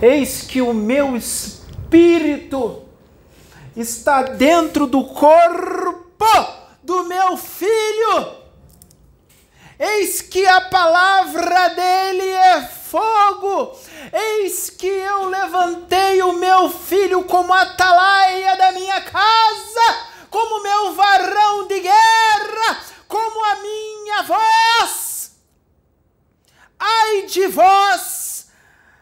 Eis que o meu espírito está dentro do corpo do meu filho. Eis que a palavra dele é fogo. Eis que eu levantei o meu filho como atalaia da minha casa, como meu varão de guerra, como a minha voz. Ai de vós,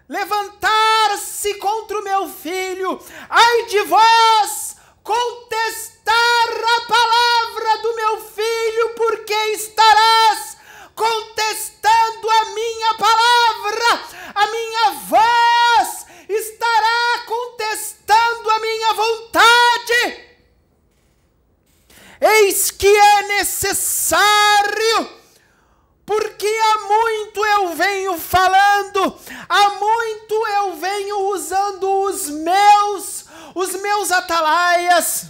levantar-se contra o meu filho, ai de vós, contestar a palavra do meu filho, porque estarás contestando a minha palavra, a minha voz estará contestando a minha vontade. Eis que é necessário, porque há muito eu venho falando, há muito eu venho usando os meus, os meus atalaias,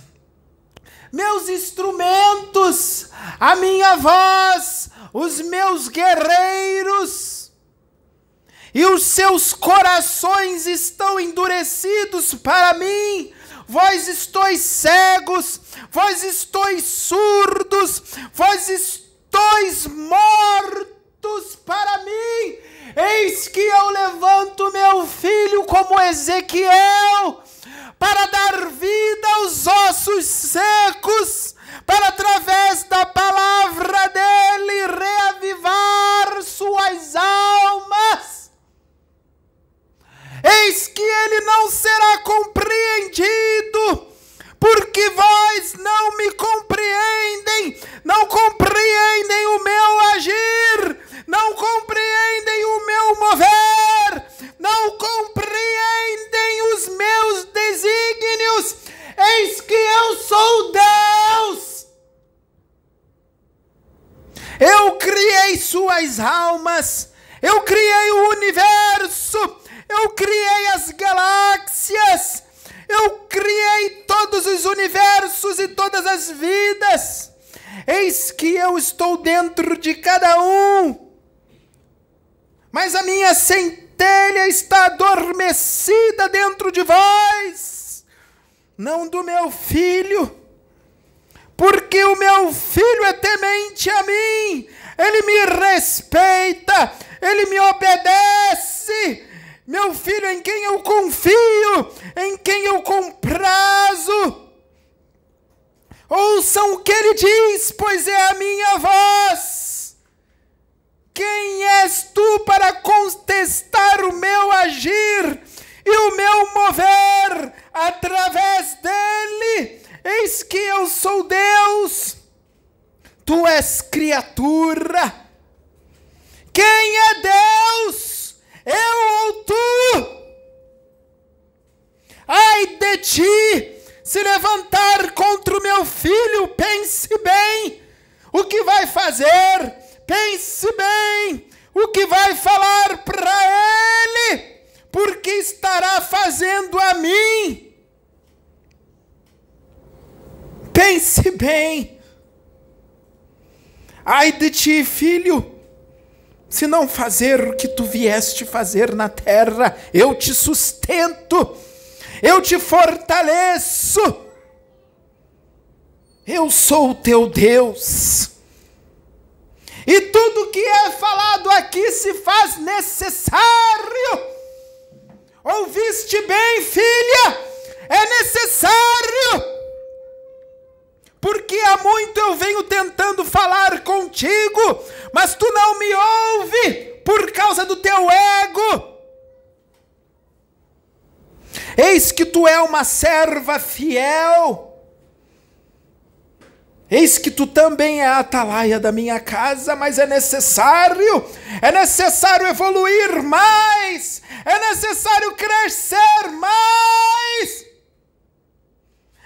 meus instrumentos, a minha voz, os meus guerreiros, e os seus corações estão endurecidos para mim. Vós estáis cegos, vós estáis surdos, vós estáis mortos para mim. Eis que eu levanto meu filho como Ezequiel, para dar vida aos ossos secos para através da palavra dele reavivar suas almas. Eis que ele não será compreendido, porque vós não me compreendem, não compreendem o meu agir, não compreendem o meu mover, não compreendem os meus desígnios. Eis que eu sou Deus. Eu criei suas almas, eu criei o universo, eu criei as galáxias, eu criei todos os universos e todas as vidas. Eis que eu estou dentro de cada um, mas a minha centelha está adormecida dentro de vós, não do meu filho porque o meu filho é temente a mim, ele me respeita, ele me obedece. Meu filho em quem eu confio, em quem eu comprazo. Ouçam o que ele diz, pois é a minha voz. Quem és tu para contestar o meu agir e o meu mover através dele? Eis que eu sou Deus, tu és criatura. Quem é Deus? Eu ou tu? Ai de ti, se levantar contra o meu filho, pense bem. O que vai fazer, pense bem. O que vai falar para ele, porque estará fazendo a mim? Pense bem. Ai de ti, filho, se não fazer o que tu vieste fazer na terra, eu te sustento, eu te fortaleço. Eu sou o teu Deus. E tudo que é falado aqui se faz necessário. Ouviste bem, filha? É necessário porque há muito eu venho tentando falar contigo, mas tu não me ouve por causa do teu ego. Eis que tu é uma serva fiel. Eis que tu também é a atalaia da minha casa, mas é necessário, é necessário evoluir mais, é necessário crescer mais,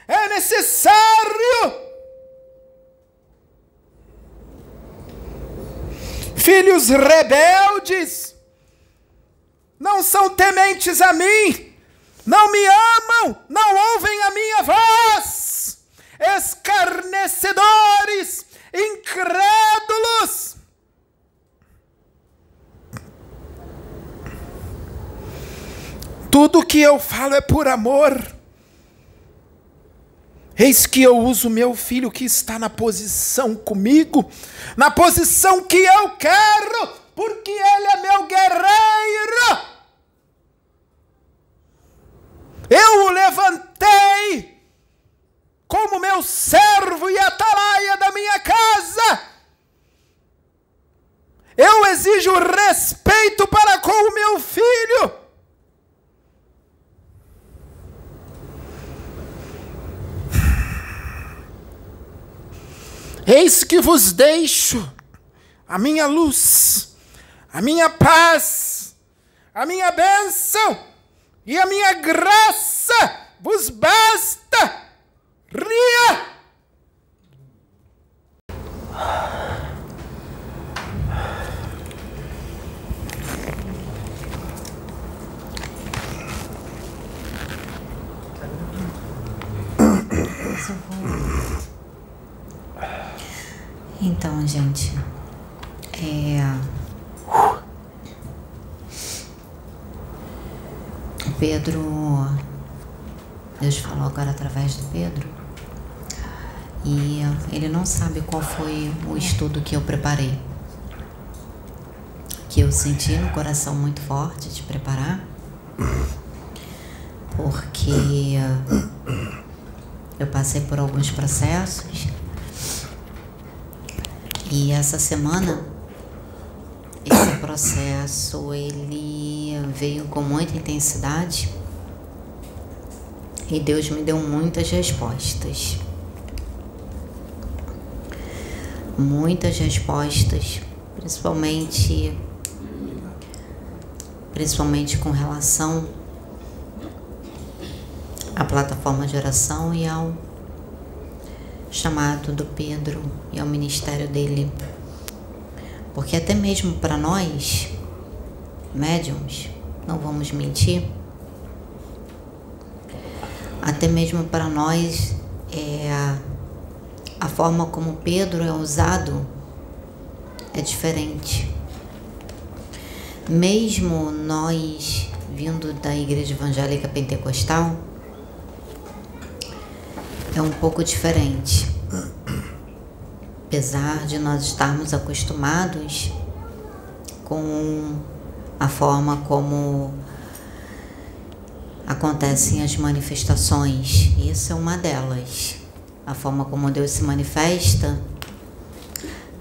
é necessário filhos rebeldes, não são tementes a mim, não me amam, não ouvem a minha voz, escarnecedores, incrédulos. Tu Tudo que eu falo é por amor. Eis que eu uso meu filho que está na posição comigo, na posição que eu quero, porque ele é meu guerreiro. Eu o levantei como meu servo e atalaia da minha casa. Eu exijo respeito para com o meu filho. Eis que vos deixo a minha luz, a minha paz, a minha bênção e a minha graça vos basta. Ria! Então, gente, é. O Pedro. Deus falou agora através do Pedro. E ele não sabe qual foi o estudo que eu preparei. Que eu senti no coração muito forte de preparar. Porque eu passei por alguns processos e essa semana esse processo ele veio com muita intensidade e Deus me deu muitas respostas. Muitas respostas, principalmente principalmente com relação à plataforma de oração e ao chamado do Pedro e ao ministério dele. Porque até mesmo para nós, médiums, não vamos mentir, até mesmo para nós é a, a forma como Pedro é usado é diferente. Mesmo nós vindo da igreja evangélica pentecostal, é um pouco diferente. Apesar de nós estarmos acostumados com a forma como acontecem as manifestações, isso é uma delas. A forma como Deus se manifesta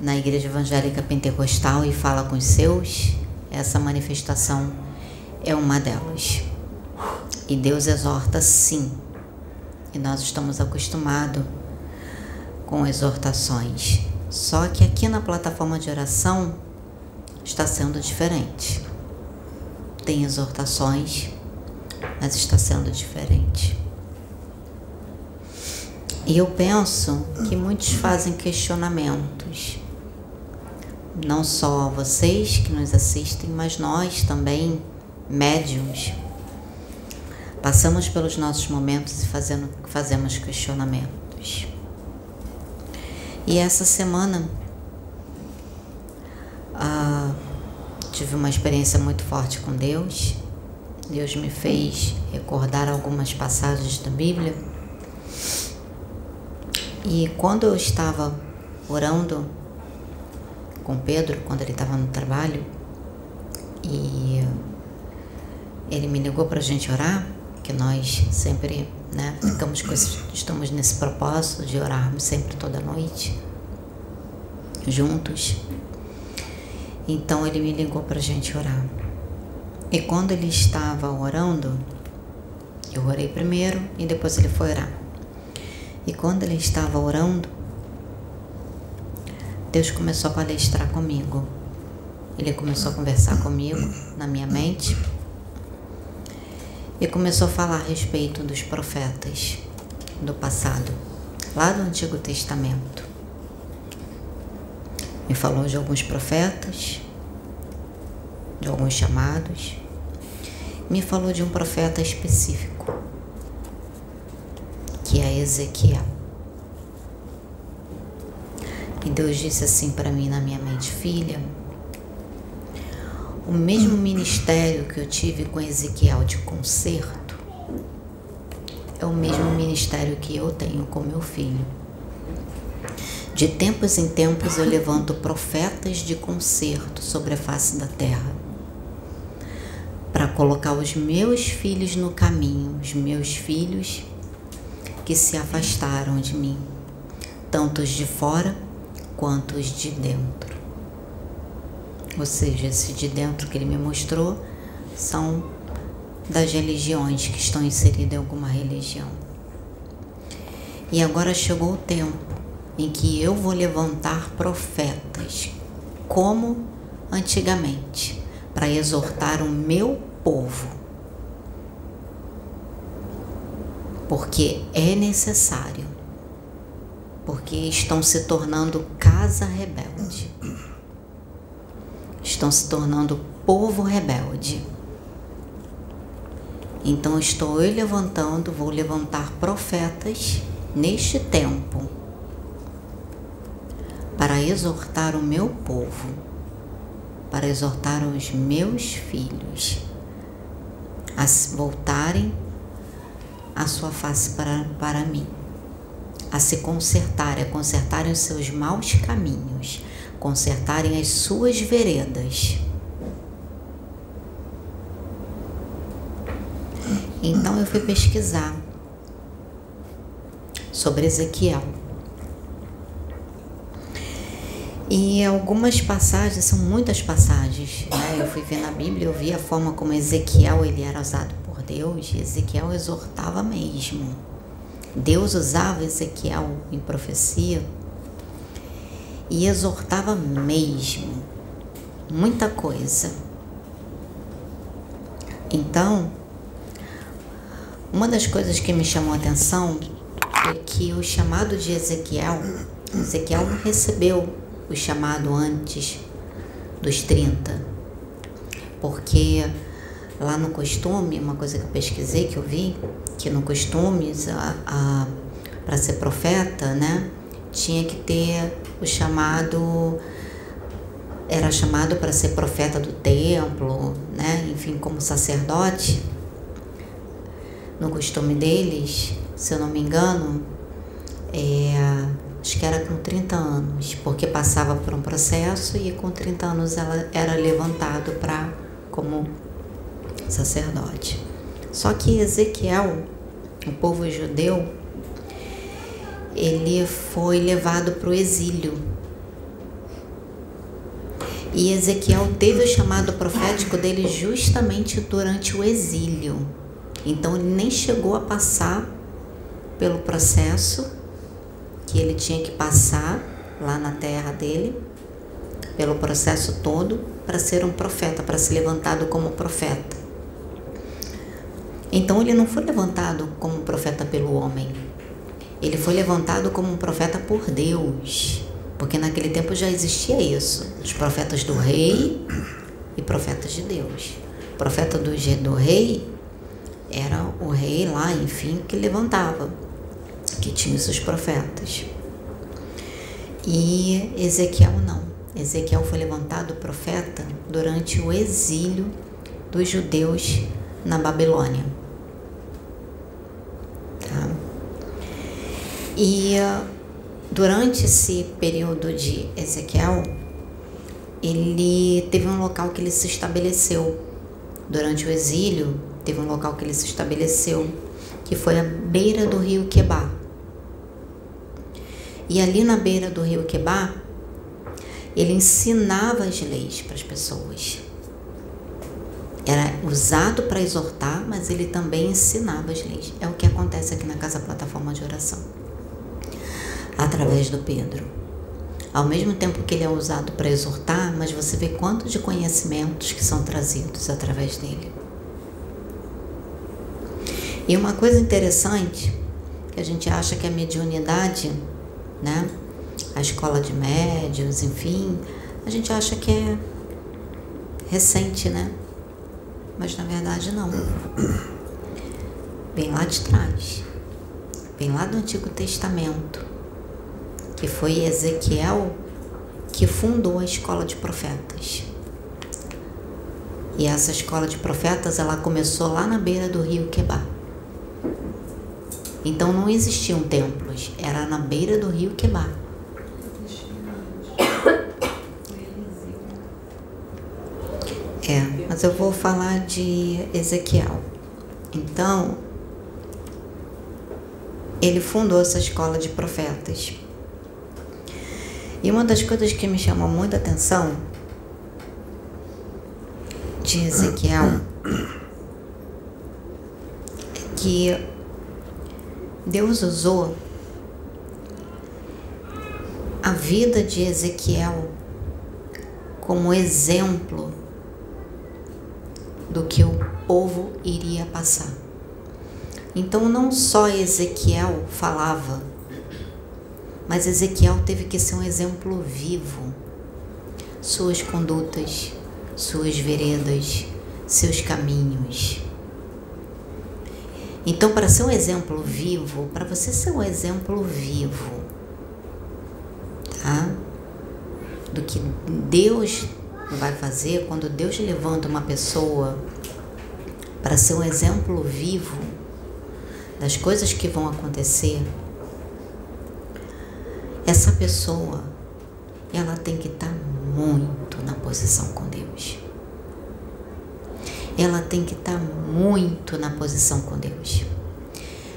na Igreja Evangélica Pentecostal e fala com os seus, essa manifestação é uma delas. E Deus exorta sim e nós estamos acostumados com exortações. Só que aqui na plataforma de oração está sendo diferente. Tem exortações, mas está sendo diferente. E eu penso que muitos fazem questionamentos. Não só vocês que nos assistem, mas nós também, médiums, Passamos pelos nossos momentos e fazendo, fazemos questionamentos. E essa semana ah, tive uma experiência muito forte com Deus. Deus me fez recordar algumas passagens da Bíblia. E quando eu estava orando com Pedro, quando ele estava no trabalho, e ele me ligou para a gente orar, que nós sempre né, ficamos com esse, estamos nesse propósito de orarmos sempre toda noite juntos. Então ele me ligou para a gente orar. E quando ele estava orando, eu orei primeiro e depois ele foi orar. E quando ele estava orando, Deus começou a palestrar comigo. Ele começou a conversar comigo na minha mente e começou a falar a respeito dos profetas do passado, lá do Antigo Testamento. Me falou de alguns profetas, de alguns chamados, me falou de um profeta específico, que é Ezequiel. E Deus disse assim para mim na minha mente, filha, o mesmo ministério que eu tive com Ezequiel de conserto é o mesmo ministério que eu tenho com meu filho. De tempos em tempos eu levanto profetas de conserto sobre a face da terra para colocar os meus filhos no caminho, os meus filhos que se afastaram de mim, tanto os de fora quanto os de dentro. Ou seja, esse de dentro que ele me mostrou são das religiões que estão inseridas em alguma religião. E agora chegou o tempo em que eu vou levantar profetas, como antigamente, para exortar o meu povo. Porque é necessário. Porque estão se tornando casa rebelde estão se tornando povo rebelde. Então estou eu levantando, vou levantar profetas neste tempo para exortar o meu povo, para exortar os meus filhos a voltarem a sua face para, para mim, a se consertarem, a consertarem os seus maus caminhos, consertarem as suas veredas. Então eu fui pesquisar sobre Ezequiel. E algumas passagens, são muitas passagens, né? Eu fui ver na Bíblia, eu vi a forma como Ezequiel ele era usado por Deus, e Ezequiel exortava mesmo. Deus usava Ezequiel em profecia e exortava mesmo muita coisa. Então, uma das coisas que me chamou a atenção é que o chamado de Ezequiel, Ezequiel não recebeu o chamado antes dos 30, porque lá no costume, uma coisa que eu pesquisei, que eu vi, que no costume, para ser profeta, né, tinha que ter o chamado era chamado para ser profeta do templo, né? Enfim, como sacerdote. No costume deles, se eu não me engano, é, acho que era com 30 anos, porque passava por um processo e com 30 anos ela era levantado para como sacerdote. Só que Ezequiel, o povo judeu, ele foi levado para o exílio. E Ezequiel teve o chamado profético dele justamente durante o exílio. Então ele nem chegou a passar pelo processo que ele tinha que passar lá na terra dele, pelo processo todo, para ser um profeta, para ser levantado como profeta. Então ele não foi levantado como profeta pelo homem, ele foi levantado como um profeta por Deus, porque naquele tempo já existia isso, os profetas do rei e profetas de Deus. O profeta do, do rei era o rei lá, enfim, que levantava, que tinha seus profetas. E Ezequiel não. Ezequiel foi levantado profeta durante o exílio dos judeus na Babilônia. E durante esse período de Ezequiel, ele teve um local que ele se estabeleceu. Durante o exílio, teve um local que ele se estabeleceu, que foi a beira do rio Quebá. E ali na beira do rio Quebá, ele ensinava as leis para as pessoas. Era usado para exortar, mas ele também ensinava as leis. É o que acontece aqui na Casa Plataforma de Oração através do Pedro. Ao mesmo tempo que ele é usado para exortar, mas você vê quanto de conhecimentos que são trazidos através dele. E uma coisa interessante, que a gente acha que a mediunidade, né, a escola de médios, enfim, a gente acha que é recente, né? Mas na verdade não. Vem lá de trás. Vem lá do Antigo Testamento que foi Ezequiel que fundou a escola de profetas. E essa escola de profetas, ela começou lá na beira do rio Quebar. Então não existiam templos, era na beira do rio Quebar. É, mas eu vou falar de Ezequiel. Então, ele fundou essa escola de profetas. E uma das coisas que me chamou muita atenção de Ezequiel é que Deus usou a vida de Ezequiel como exemplo do que o povo iria passar. Então, não só Ezequiel falava, mas Ezequiel teve que ser um exemplo vivo. Suas condutas, suas veredas, seus caminhos. Então, para ser um exemplo vivo, para você ser um exemplo vivo, tá? Do que Deus vai fazer quando Deus levanta uma pessoa para ser um exemplo vivo das coisas que vão acontecer, essa pessoa ela tem que estar tá muito na posição com Deus ela tem que estar tá muito na posição com Deus.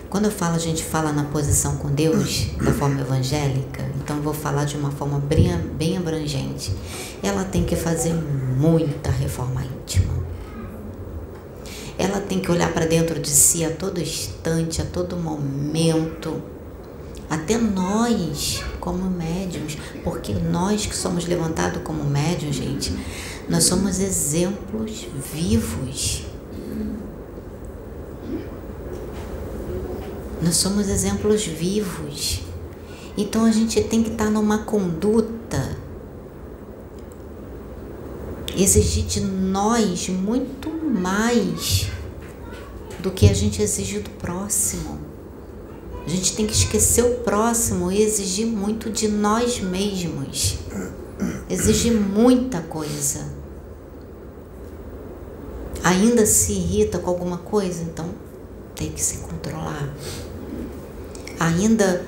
Quando eu falo, a gente fala na posição com Deus, da forma evangélica, então eu vou falar de uma forma bem, bem abrangente. Ela tem que fazer muita reforma íntima. Ela tem que olhar para dentro de si a todo instante, a todo momento. Até nós, como médiums, porque nós que somos levantados como médiums, gente, nós somos exemplos vivos. Nós somos exemplos vivos. Então a gente tem que estar numa conduta, exigir de nós muito mais do que a gente exige do próximo. A gente tem que esquecer o próximo e exigir muito de nós mesmos. Exige muita coisa ainda se irrita com alguma coisa, então tem que se controlar. Ainda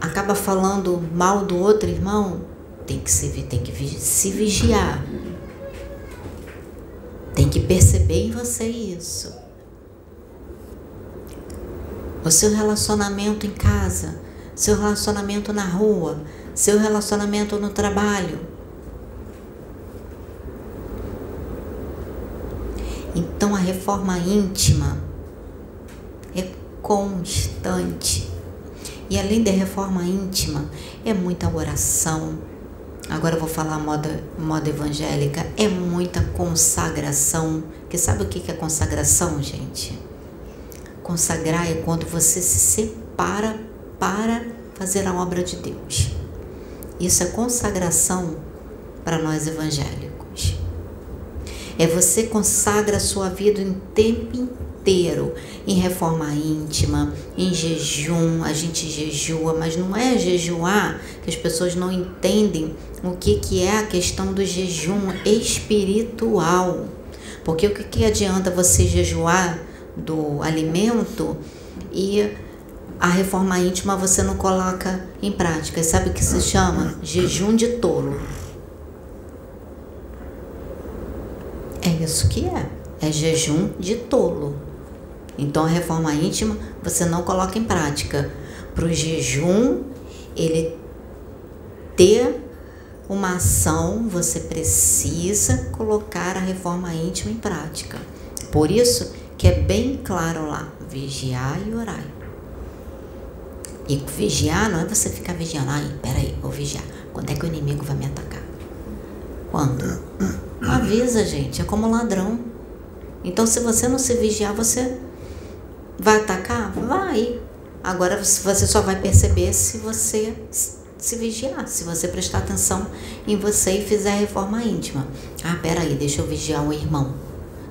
acaba falando mal do outro irmão, tem que se, tem que se vigiar. Tem que perceber em você isso. O seu relacionamento em casa, seu relacionamento na rua, seu relacionamento no trabalho Então a reforma íntima é constante. E além da reforma íntima, é muita oração. Agora eu vou falar moda, moda evangélica, é muita consagração. Que sabe o que é consagração, gente? Consagrar é quando você se separa para fazer a obra de Deus. Isso é consagração para nós evangélicos. É você consagra a sua vida em tempo inteiro, em reforma íntima, em jejum, a gente jejua, mas não é jejuar que as pessoas não entendem o que, que é a questão do jejum espiritual. Porque o que, que adianta você jejuar do alimento e a reforma íntima você não coloca em prática? Sabe o que se chama? Jejum de tolo. É isso que é. É jejum de tolo. Então a reforma íntima você não coloca em prática. Para o jejum, ele ter uma ação, você precisa colocar a reforma íntima em prática. Por isso que é bem claro lá, vigiar e orar. E vigiar não é você ficar vigiando, ai, peraí, vou vigiar. Quando é que o inimigo vai me atacar? Quando? Avisa, gente, é como ladrão. Então, se você não se vigiar, você vai atacar? Vai. Agora você só vai perceber se você se vigiar, se você prestar atenção em você e fizer a reforma íntima. Ah, peraí, deixa eu vigiar o irmão.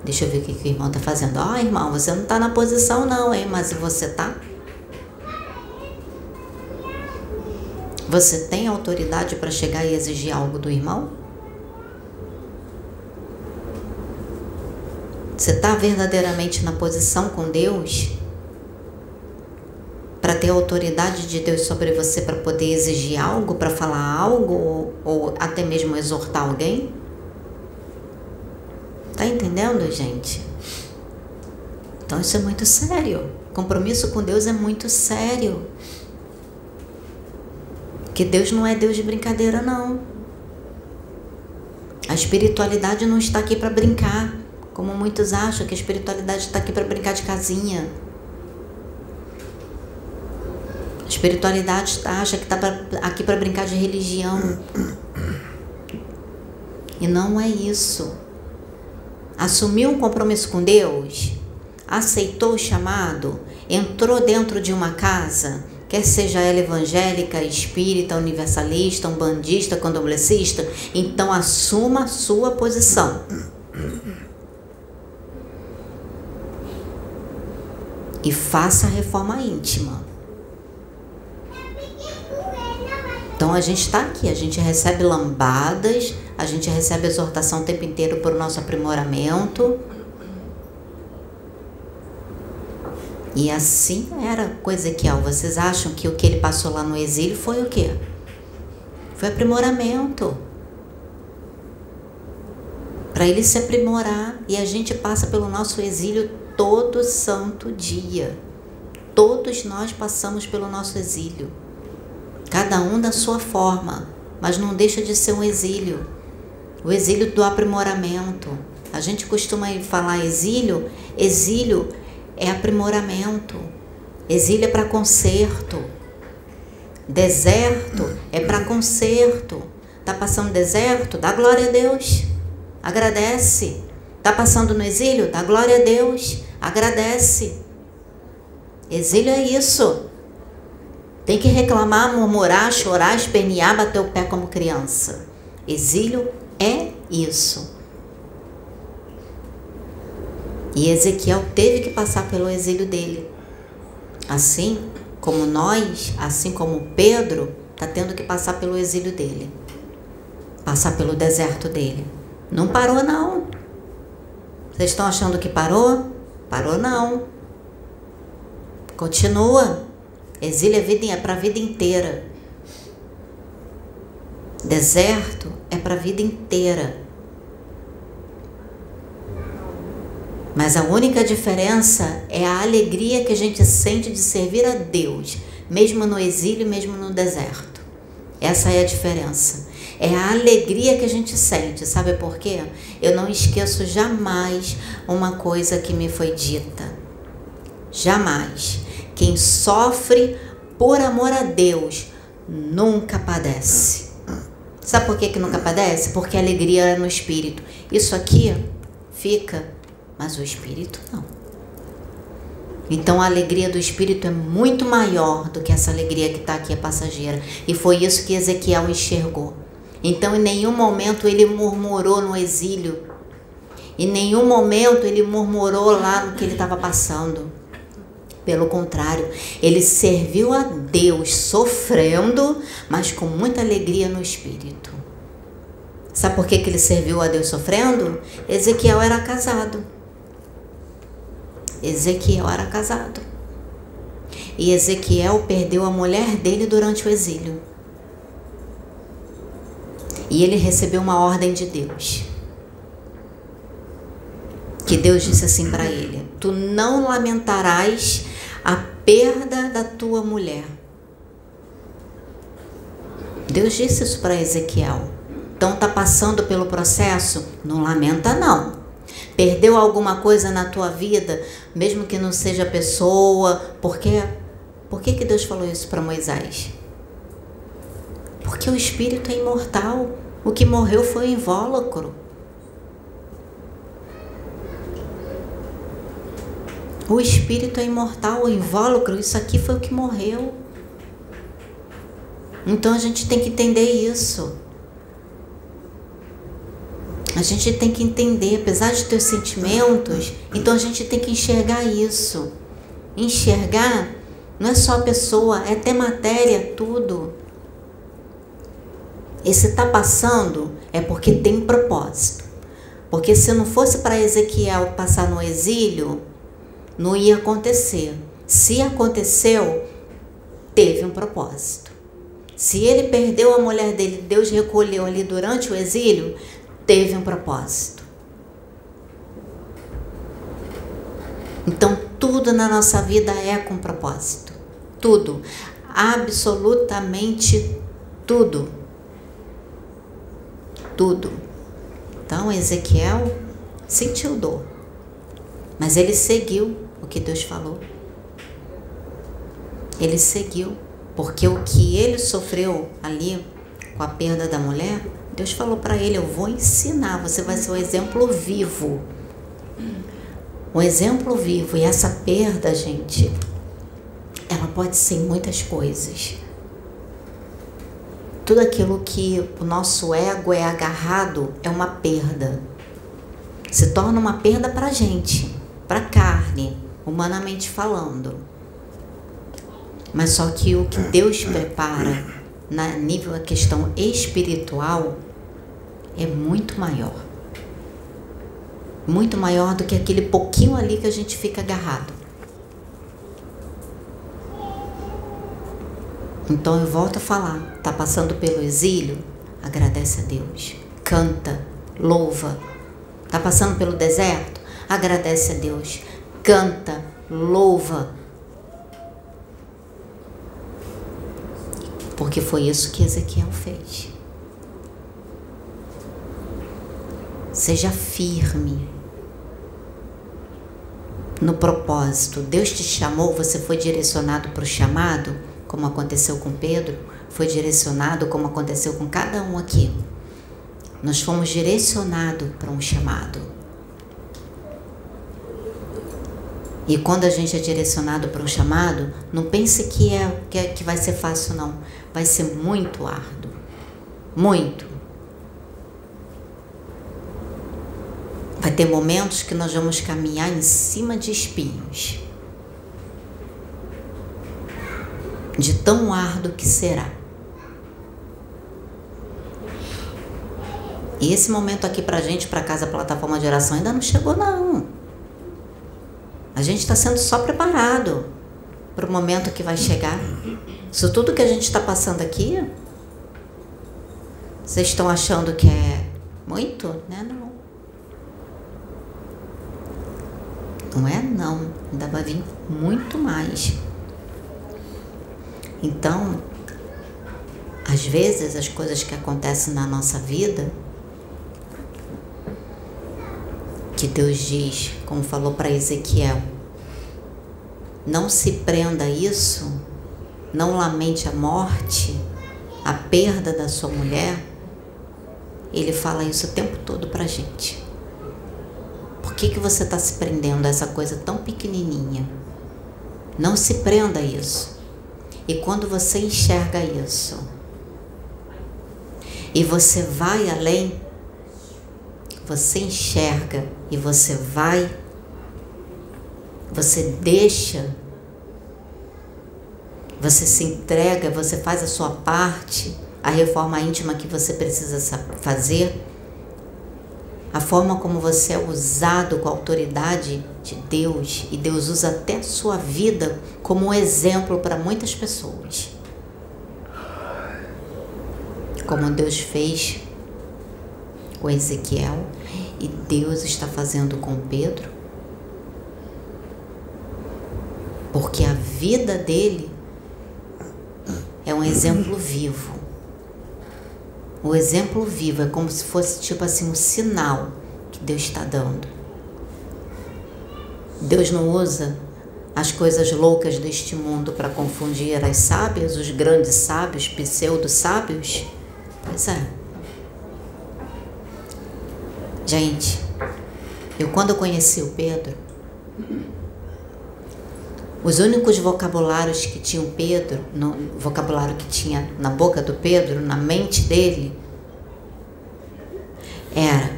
Deixa eu ver o que, que o irmão tá fazendo. Ó, oh, irmão, você não tá na posição não, hein? Mas você tá? Você tem autoridade para chegar e exigir algo do irmão? Você está verdadeiramente na posição com Deus? Para ter autoridade de Deus sobre você para poder exigir algo, para falar algo ou, ou até mesmo exortar alguém? Tá entendendo, gente? Então isso é muito sério. Compromisso com Deus é muito sério. Que Deus não é Deus de brincadeira, não. A espiritualidade não está aqui para brincar, como muitos acham que a espiritualidade está aqui para brincar de casinha. A espiritualidade acha que está aqui para brincar de religião. E não é isso. Assumiu um compromisso com Deus, aceitou o chamado, entrou dentro de uma casa, quer seja ela evangélica, espírita, universalista, umbandista, candomblessista, então assuma a sua posição. E faça a reforma íntima. Então a gente está aqui, a gente recebe lambadas, a gente recebe exortação o tempo inteiro para o nosso aprimoramento. E assim era com Ezequiel. Vocês acham que o que ele passou lá no exílio foi o quê? Foi aprimoramento. Para ele se aprimorar. E a gente passa pelo nosso exílio todo santo dia. Todos nós passamos pelo nosso exílio. Cada um da sua forma. Mas não deixa de ser um exílio. O exílio do aprimoramento. A gente costuma falar exílio. Exílio é aprimoramento. Exílio é para conserto. Deserto é para conserto. Tá passando deserto? Dá glória a Deus. Agradece. Tá passando no exílio? Dá glória a Deus. Agradece. Exílio é isso. Tem que reclamar, murmurar, chorar, espernear, bater o pé como criança. Exílio é isso. E Ezequiel teve que passar pelo exílio dele. Assim como nós, assim como Pedro, está tendo que passar pelo exílio dele. Passar pelo deserto dele. Não parou, não. Vocês estão achando que parou? Parou, não. Continua. Exílio é para a vida inteira. Deserto é para a vida inteira. Mas a única diferença é a alegria que a gente sente de servir a Deus, mesmo no exílio, mesmo no deserto. Essa é a diferença. É a alegria que a gente sente, sabe por quê? Eu não esqueço jamais uma coisa que me foi dita. Jamais. Quem sofre por amor a Deus nunca padece. Sabe por que, que nunca padece? Porque a alegria é no espírito. Isso aqui fica mas o espírito não. Então a alegria do espírito é muito maior do que essa alegria que está aqui a passageira. E foi isso que Ezequiel enxergou. Então em nenhum momento ele murmurou no exílio. Em nenhum momento ele murmurou lá no que ele estava passando. Pelo contrário, ele serviu a Deus sofrendo, mas com muita alegria no espírito. Sabe por que, que ele serviu a Deus sofrendo? Ezequiel era casado. Ezequiel era casado. E Ezequiel perdeu a mulher dele durante o exílio. E ele recebeu uma ordem de Deus. Que Deus disse assim para ele: Tu não lamentarás a perda da tua mulher. Deus disse isso para Ezequiel. Então tá passando pelo processo? Não lamenta não. Perdeu alguma coisa na tua vida, mesmo que não seja pessoa, por quê? Por que, que Deus falou isso para Moisés? Porque o espírito é imortal. O que morreu foi o invólucro. O espírito é imortal, o invólucro, isso aqui foi o que morreu. Então a gente tem que entender isso. A gente tem que entender, apesar de ter os sentimentos, então a gente tem que enxergar isso. Enxergar não é só a pessoa, é até matéria, tudo. Esse tá passando é porque tem propósito. Porque se não fosse para Ezequiel passar no exílio, não ia acontecer. Se aconteceu, teve um propósito. Se ele perdeu a mulher dele, Deus recolheu ali durante o exílio, teve um propósito. Então, tudo na nossa vida é com propósito. Tudo. Absolutamente tudo. Tudo. Então, Ezequiel sentiu dor. Mas ele seguiu o que Deus falou. Ele seguiu. Porque o que ele sofreu ali com a perda da mulher, Deus falou para ele: Eu vou ensinar, você vai ser o exemplo vivo. Um exemplo vivo. E essa perda, gente, ela pode ser muitas coisas. Tudo aquilo que o nosso ego é agarrado é uma perda. Se torna uma perda para gente, para carne, humanamente falando. Mas só que o que Deus prepara na nível da questão espiritual é muito maior. Muito maior do que aquele pouquinho ali que a gente fica agarrado. Então eu volto a falar, tá passando pelo exílio? Agradece a Deus. Canta, louva. Tá passando pelo deserto? Agradece a Deus. Canta, louva. Porque foi isso que Ezequiel fez. Seja firme no propósito. Deus te chamou, você foi direcionado para o chamado, como aconteceu com Pedro, foi direcionado como aconteceu com cada um aqui. Nós fomos direcionados para um chamado. E quando a gente é direcionado para um chamado, não pense que é, que é que vai ser fácil não, vai ser muito árduo. Muito. Vai ter momentos que nós vamos caminhar em cima de espinhos. De tão árduo que será. E esse momento aqui pra gente, pra casa plataforma de oração, ainda não chegou não. A gente está sendo só preparado para o momento que vai chegar. Isso tudo que a gente está passando aqui, vocês estão achando que é muito? Né? Não. Não é não. Ainda vai vir muito mais. Então, às vezes as coisas que acontecem na nossa vida que Deus diz, como falou para Ezequiel, não se prenda a isso, não lamente a morte, a perda da sua mulher. Ele fala isso o tempo todo para gente. Por que, que você está se prendendo a essa coisa tão pequenininha? Não se prenda a isso. E quando você enxerga isso, e você vai além, você enxerga e você vai, você deixa, você se entrega, você faz a sua parte, a reforma íntima que você precisa fazer, a forma como você é usado com a autoridade de Deus e Deus usa até a sua vida como um exemplo para muitas pessoas. Como Deus fez com Ezequiel e Deus está fazendo com Pedro, porque a vida dele é um exemplo vivo. O exemplo vivo é como se fosse tipo assim um sinal que Deus está dando. Deus não usa as coisas loucas deste mundo para confundir as sábias, os grandes sábios, pseudo-sábios? Pois é. Gente, eu quando eu conheci o Pedro, os únicos vocabulários que tinha o Pedro, no vocabulário que tinha na boca do Pedro, na mente dele, era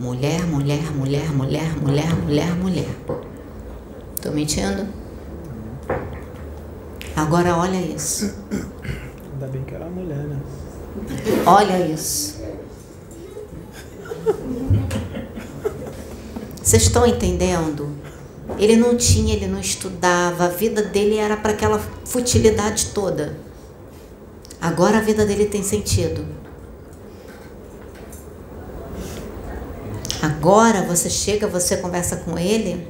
mulher, mulher, mulher, mulher, mulher, mulher, mulher. Tô mentindo? Agora olha isso. Ainda bem que era mulher, né? Olha isso. Vocês estão entendendo? Ele não tinha, ele não estudava, a vida dele era para aquela futilidade toda. Agora a vida dele tem sentido. Agora você chega, você conversa com ele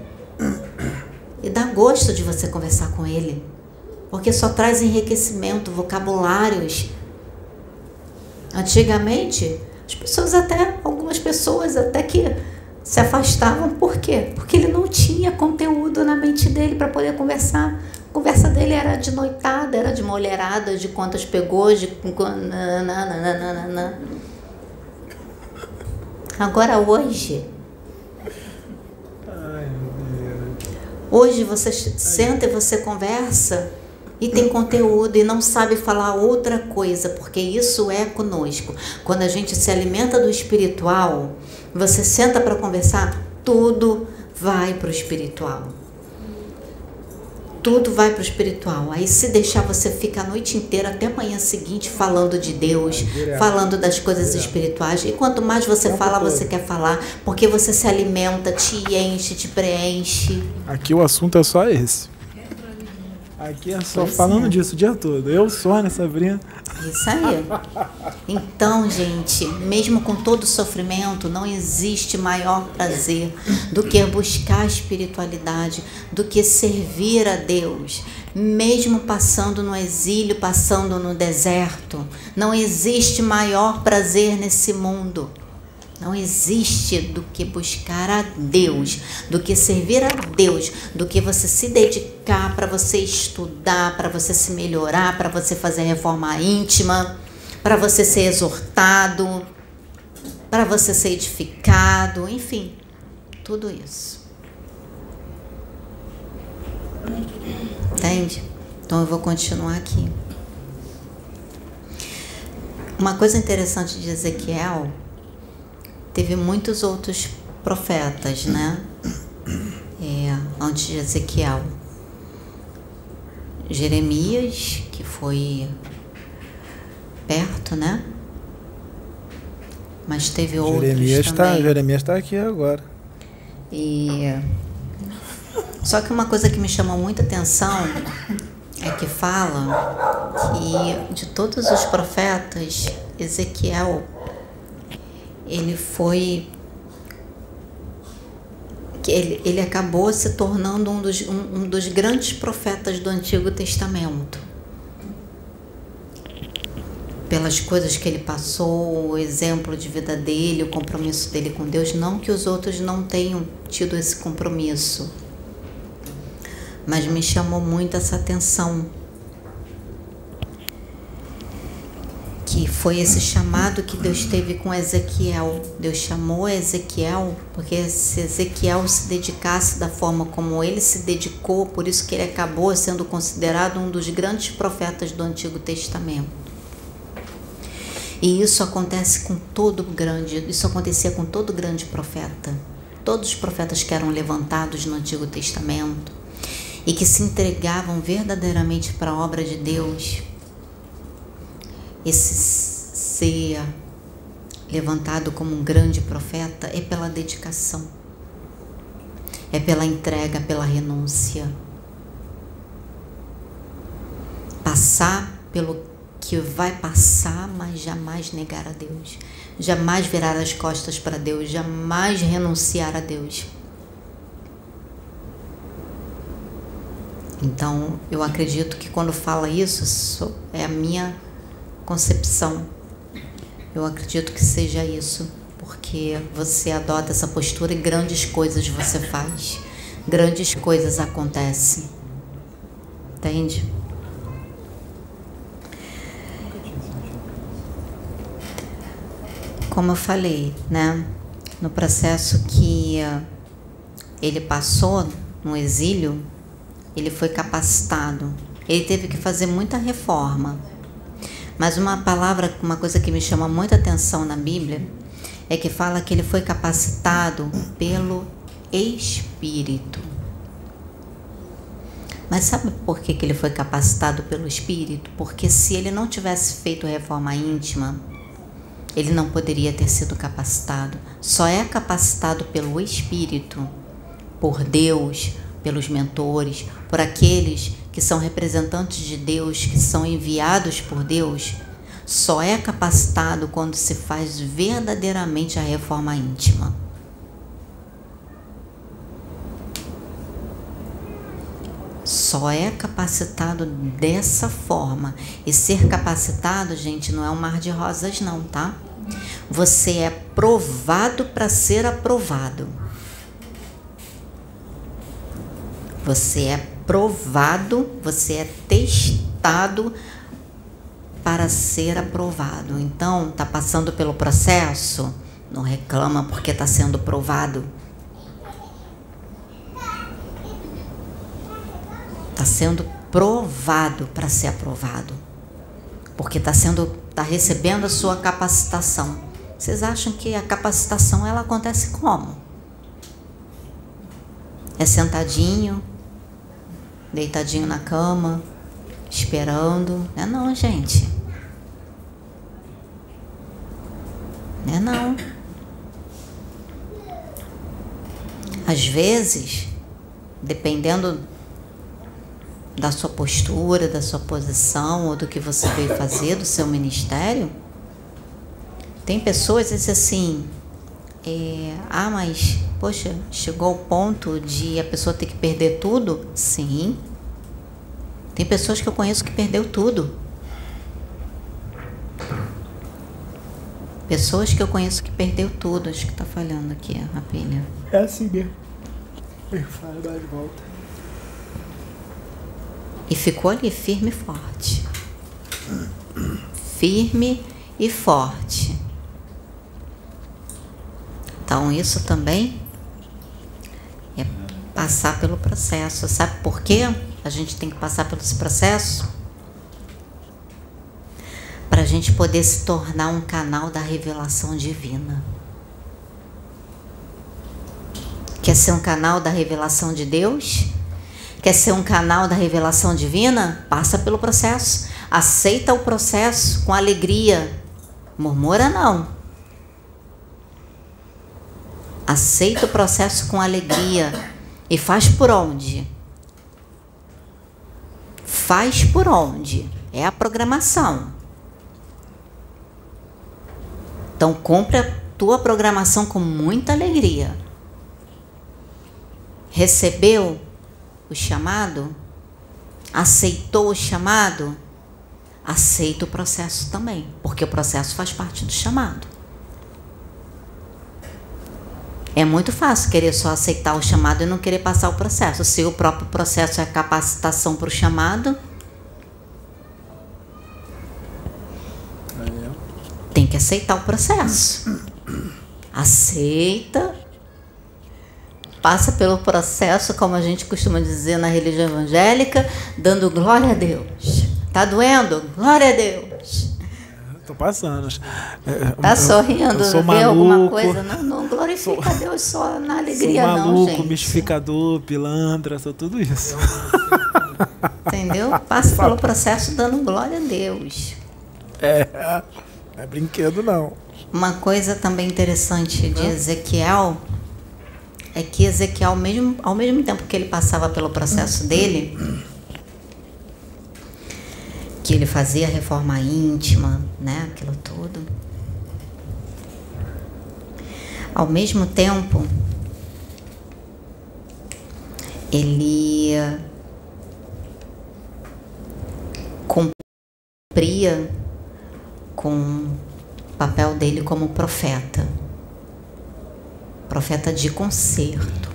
e dá gosto de você conversar com ele, porque só traz enriquecimento, vocabulários. Antigamente, as pessoas até, algumas pessoas até que se afastavam, por quê? Porque ele não tinha conteúdo na mente dele para poder conversar. A conversa dele era de noitada, era de mulherada, de quantas pegou, de. Agora hoje. Hoje você senta e você conversa e tem conteúdo e não sabe falar outra coisa, porque isso é conosco. Quando a gente se alimenta do espiritual, você senta para conversar, tudo vai para o espiritual. Tudo vai para o espiritual. Aí, se deixar, você fica a noite inteira, até amanhã seguinte, falando de Deus, falando das coisas espirituais. E quanto mais você fala, você quer falar, porque você se alimenta, te enche, te preenche. Aqui o assunto é só esse. Aqui é só pois falando é. disso o dia todo. Eu, Sônia, Sabrina. Isso aí. Então, gente, mesmo com todo o sofrimento, não existe maior prazer do que buscar a espiritualidade, do que servir a Deus. Mesmo passando no exílio, passando no deserto, não existe maior prazer nesse mundo não existe do que buscar a Deus, do que servir a Deus, do que você se dedicar para você estudar, para você se melhorar, para você fazer reforma íntima, para você ser exortado, para você ser edificado, enfim, tudo isso. Entende? Então eu vou continuar aqui. Uma coisa interessante de Ezequiel teve muitos outros profetas, né? É, antes de Ezequiel. Jeremias, que foi perto, né? Mas teve outros Jeremias tá, também. Tá, Jeremias está aqui agora. E só que uma coisa que me chamou muita atenção é que fala que de todos os profetas, Ezequiel ele foi ele, ele acabou se tornando um dos, um, um dos grandes profetas do Antigo Testamento. Pelas coisas que ele passou, o exemplo de vida dele, o compromisso dele com Deus. Não que os outros não tenham tido esse compromisso, mas me chamou muito essa atenção que foi esse chamado que Deus teve com Ezequiel. Deus chamou Ezequiel porque se Ezequiel se dedicasse da forma como ele se dedicou, por isso que ele acabou sendo considerado um dos grandes profetas do Antigo Testamento. E isso acontece com todo grande, isso acontecia com todo grande profeta. Todos os profetas que eram levantados no Antigo Testamento e que se entregavam verdadeiramente para a obra de Deus, esse ser levantado como um grande profeta é pela dedicação, é pela entrega, pela renúncia. Passar pelo que vai passar, mas jamais negar a Deus, jamais virar as costas para Deus, jamais renunciar a Deus. Então, eu acredito que quando fala isso, é a minha concepção. Eu acredito que seja isso, porque você adota essa postura e grandes coisas você faz, grandes coisas acontecem. Entende? Como eu falei, né? No processo que ele passou no exílio, ele foi capacitado. Ele teve que fazer muita reforma mas uma palavra, uma coisa que me chama muita atenção na Bíblia é que fala que ele foi capacitado pelo Espírito. Mas sabe por que, que ele foi capacitado pelo Espírito? Porque se ele não tivesse feito reforma íntima, ele não poderia ter sido capacitado. Só é capacitado pelo Espírito, por Deus, pelos mentores, por aqueles que são representantes de Deus, que são enviados por Deus. Só é capacitado quando se faz verdadeiramente a reforma íntima. só é capacitado dessa forma. E ser capacitado, gente, não é um mar de rosas, não, tá? Você é provado para ser aprovado. Você é provado, você é testado para ser aprovado. Então, tá passando pelo processo, não reclama porque está sendo provado. Está sendo provado para ser aprovado. Porque está sendo, está recebendo a sua capacitação. Vocês acham que a capacitação ela acontece como? É sentadinho, deitadinho na cama, esperando. Não é não, gente. Não é não. Às vezes, dependendo da sua postura, da sua posição ou do que você veio fazer, do seu ministério. Tem pessoas que dizem assim, é, ah, mas, poxa, chegou ao ponto de a pessoa ter que perder tudo? Sim. Tem pessoas que eu conheço que perdeu tudo. Pessoas que eu conheço que perdeu tudo. Acho que está falhando aqui a pilha. É assim mesmo. Fala mais de volta. E ficou ali firme e forte. Firme e forte. Então, isso também é passar pelo processo. Sabe por quê? A gente tem que passar pelo processo? Para a gente poder se tornar um canal da revelação divina. Quer ser um canal da revelação de Deus? Quer ser um canal da revelação divina? Passa pelo processo. Aceita o processo com alegria. Murmura não. Aceita o processo com alegria. E faz por onde? Faz por onde? É a programação. Então, compre a tua programação com muita alegria. Recebeu? o chamado, aceitou o chamado, aceita o processo também, porque o processo faz parte do chamado. É muito fácil querer só aceitar o chamado e não querer passar o processo. Se o próprio processo é capacitação para o chamado, tem que aceitar o processo. Aceita passa pelo processo, como a gente costuma dizer na religião evangélica, dando glória a Deus. Tá doendo? Glória a Deus. Tô passando. É, tá sorrindo? Vê maluco, alguma coisa? Não, não glorifica sou, a Deus só na alegria, sou maluco, não, gente. mistificador, pilantra, sou tudo isso. Entendeu? Passa pelo processo dando glória a Deus. É, não é brinquedo não. Uma coisa também interessante de Ezequiel é que Ezequiel, mesmo, ao mesmo tempo que ele passava pelo processo dele, que ele fazia reforma íntima, né, aquilo tudo, ao mesmo tempo, ele cumpria com o papel dele como profeta profeta de conserto.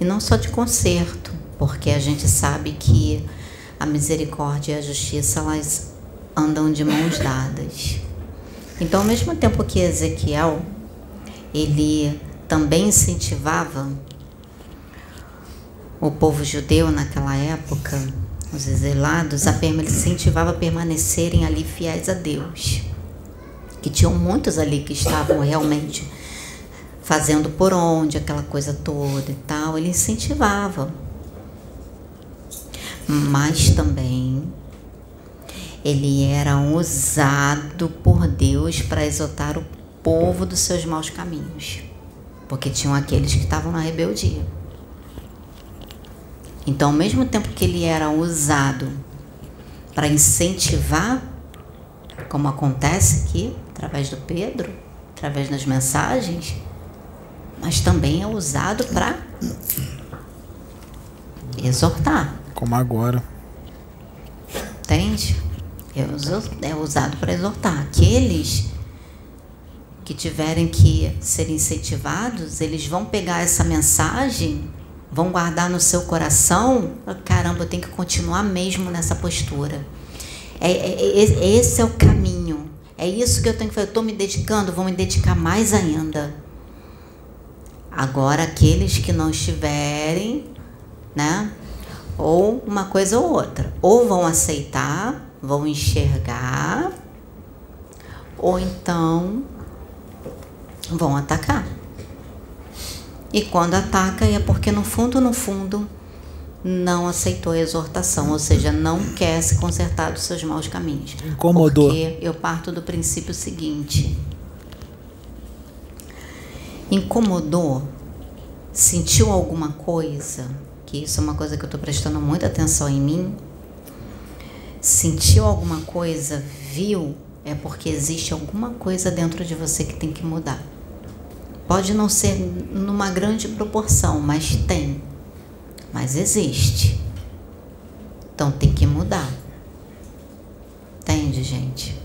E não só de conserto, porque a gente sabe que a misericórdia e a justiça elas andam de mãos dadas. Então, ao mesmo tempo que Ezequiel ele também incentivava o povo judeu naquela época, os exilados, a incentivava a permanecerem ali fiéis a Deus. Que tinham muitos ali que estavam realmente fazendo por onde, aquela coisa toda e tal, ele incentivava. Mas também ele era usado por Deus para exaltar o povo dos seus maus caminhos, porque tinham aqueles que estavam na rebeldia. Então, ao mesmo tempo que ele era usado para incentivar, como acontece aqui, através do Pedro, através das mensagens, mas também é usado para exortar. Como agora. Entende? É usado para exortar. Aqueles que tiverem que ser incentivados, eles vão pegar essa mensagem, vão guardar no seu coração. Caramba, eu tenho que continuar mesmo nessa postura. É, é, é, esse é o caminho. É isso que eu tenho que fazer. Eu estou me dedicando, vou me dedicar mais ainda. Agora, aqueles que não estiverem, né? Ou uma coisa ou outra. Ou vão aceitar, vão enxergar, ou então vão atacar. E quando ataca é porque no fundo, no fundo, não aceitou a exortação, ou seja, não quer se consertar dos seus maus caminhos. Incomodou. Porque eu parto do princípio seguinte: incomodou, sentiu alguma coisa, que isso é uma coisa que eu estou prestando muita atenção em mim, sentiu alguma coisa, viu, é porque existe alguma coisa dentro de você que tem que mudar. Pode não ser numa grande proporção, mas tem. Mas existe. Então tem que mudar. Entende, gente?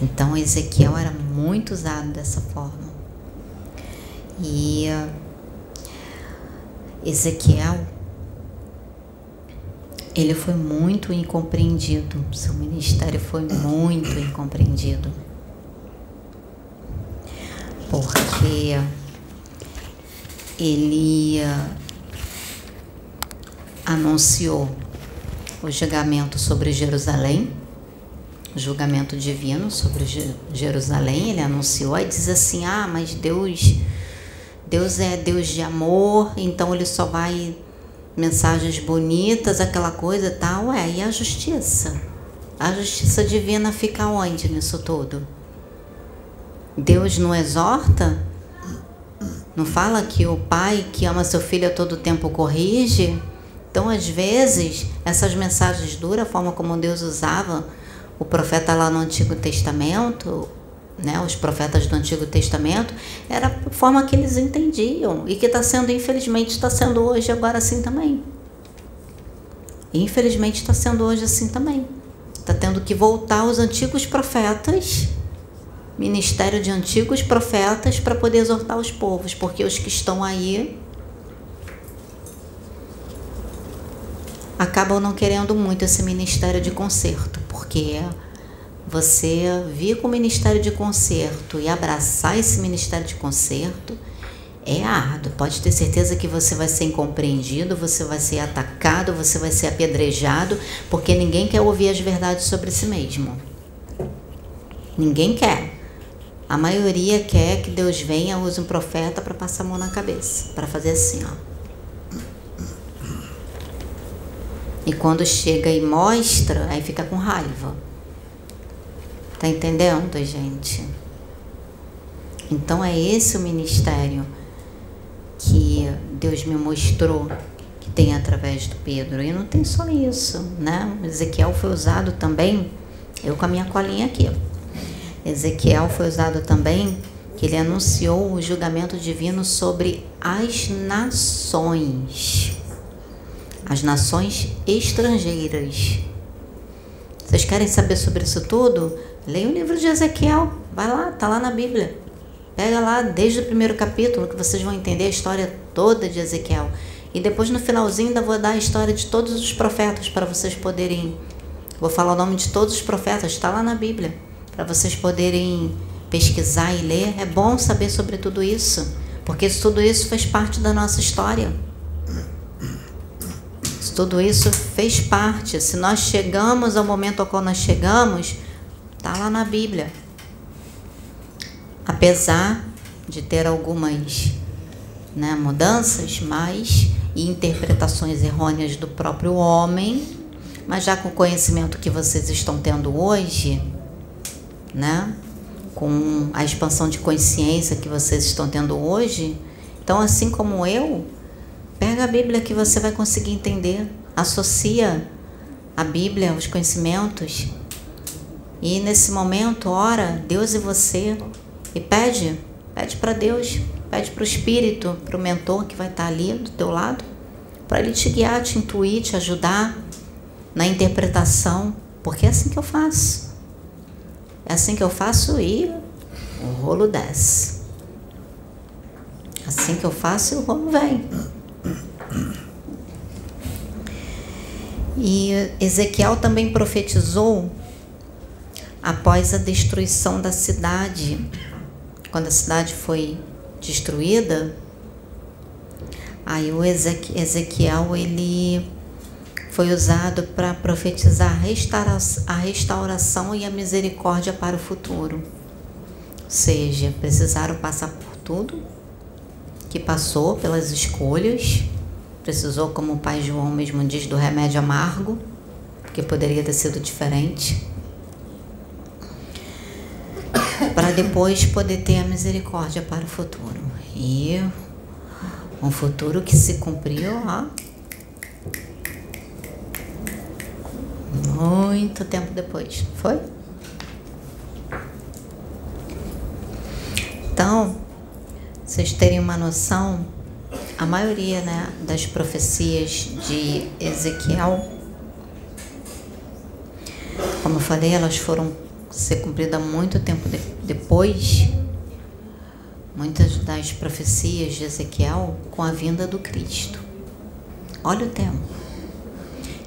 Então Ezequiel era muito usado dessa forma. E Ezequiel ele foi muito incompreendido. Seu ministério foi muito incompreendido. Porque ele uh, anunciou o julgamento sobre Jerusalém julgamento divino sobre Jerusalém, ele anunciou e diz assim: "Ah, mas Deus Deus é Deus de amor, então ele só vai mensagens bonitas, aquela coisa e tal". É, e a justiça? A justiça divina fica onde nisso tudo? Deus não exorta? Não fala que o pai que ama seu filho a todo tempo corrige? Então, às vezes, essas mensagens duras, a forma como Deus usava, o profeta lá no Antigo Testamento, né, os profetas do Antigo Testamento, era a forma que eles entendiam e que está sendo, infelizmente, está sendo hoje agora assim também. infelizmente está sendo hoje assim também. Está tendo que voltar os antigos profetas, ministério de antigos profetas, para poder exortar os povos, porque os que estão aí acabam não querendo muito esse ministério de conserto, porque você vir com o ministério de conserto e abraçar esse ministério de conserto é árduo. Pode ter certeza que você vai ser incompreendido, você vai ser atacado, você vai ser apedrejado, porque ninguém quer ouvir as verdades sobre si mesmo. Ninguém quer. A maioria quer que Deus venha, use um profeta para passar a mão na cabeça, para fazer assim, ó. E quando chega e mostra, aí fica com raiva. Tá entendendo, gente? Então é esse o ministério que Deus me mostrou que tem através do Pedro. E não tem só isso, né? Ezequiel foi usado também, eu com a minha colinha aqui. Ezequiel foi usado também que ele anunciou o julgamento divino sobre as nações as nações estrangeiras. Vocês querem saber sobre isso tudo? Leia o livro de Ezequiel. Vai lá, tá lá na Bíblia. Pega lá desde o primeiro capítulo que vocês vão entender a história toda de Ezequiel. E depois no finalzinho ainda vou dar a história de todos os profetas para vocês poderem. Vou falar o nome de todos os profetas, está lá na Bíblia, para vocês poderem pesquisar e ler. É bom saber sobre tudo isso, porque tudo isso faz parte da nossa história tudo isso fez parte. Se nós chegamos ao momento ao qual nós chegamos, está lá na Bíblia. Apesar de ter algumas né, mudanças, mas e interpretações errôneas do próprio homem, Mas já com o conhecimento que vocês estão tendo hoje, né? Com a expansão de consciência que vocês estão tendo hoje, então assim como eu, pega a Bíblia que você vai conseguir entender, associa a Bíblia aos conhecimentos e nesse momento ora Deus e você e pede, pede para Deus, pede para o Espírito, para o mentor que vai estar ali do teu lado, para ele te guiar, te intuir, te ajudar na interpretação, porque é assim que eu faço. É assim que eu faço e o rolo desce. Assim que eu faço e o rolo vem. E Ezequiel também profetizou após a destruição da cidade, quando a cidade foi destruída, aí o Ezequiel ele foi usado para profetizar a restauração e a misericórdia para o futuro. Ou seja, precisaram passar por tudo que passou, pelas escolhas, precisou, como o pai João mesmo diz, do remédio amargo, que poderia ter sido diferente para depois poder ter a misericórdia para o futuro. E um futuro que se cumpriu, ó, muito tempo depois, foi? Então, vocês terem uma noção, a maioria né, das profecias de Ezequiel, como eu falei, elas foram ser cumprida muito tempo de, depois, muitas das profecias de Ezequiel com a vinda do Cristo. Olha o tempo.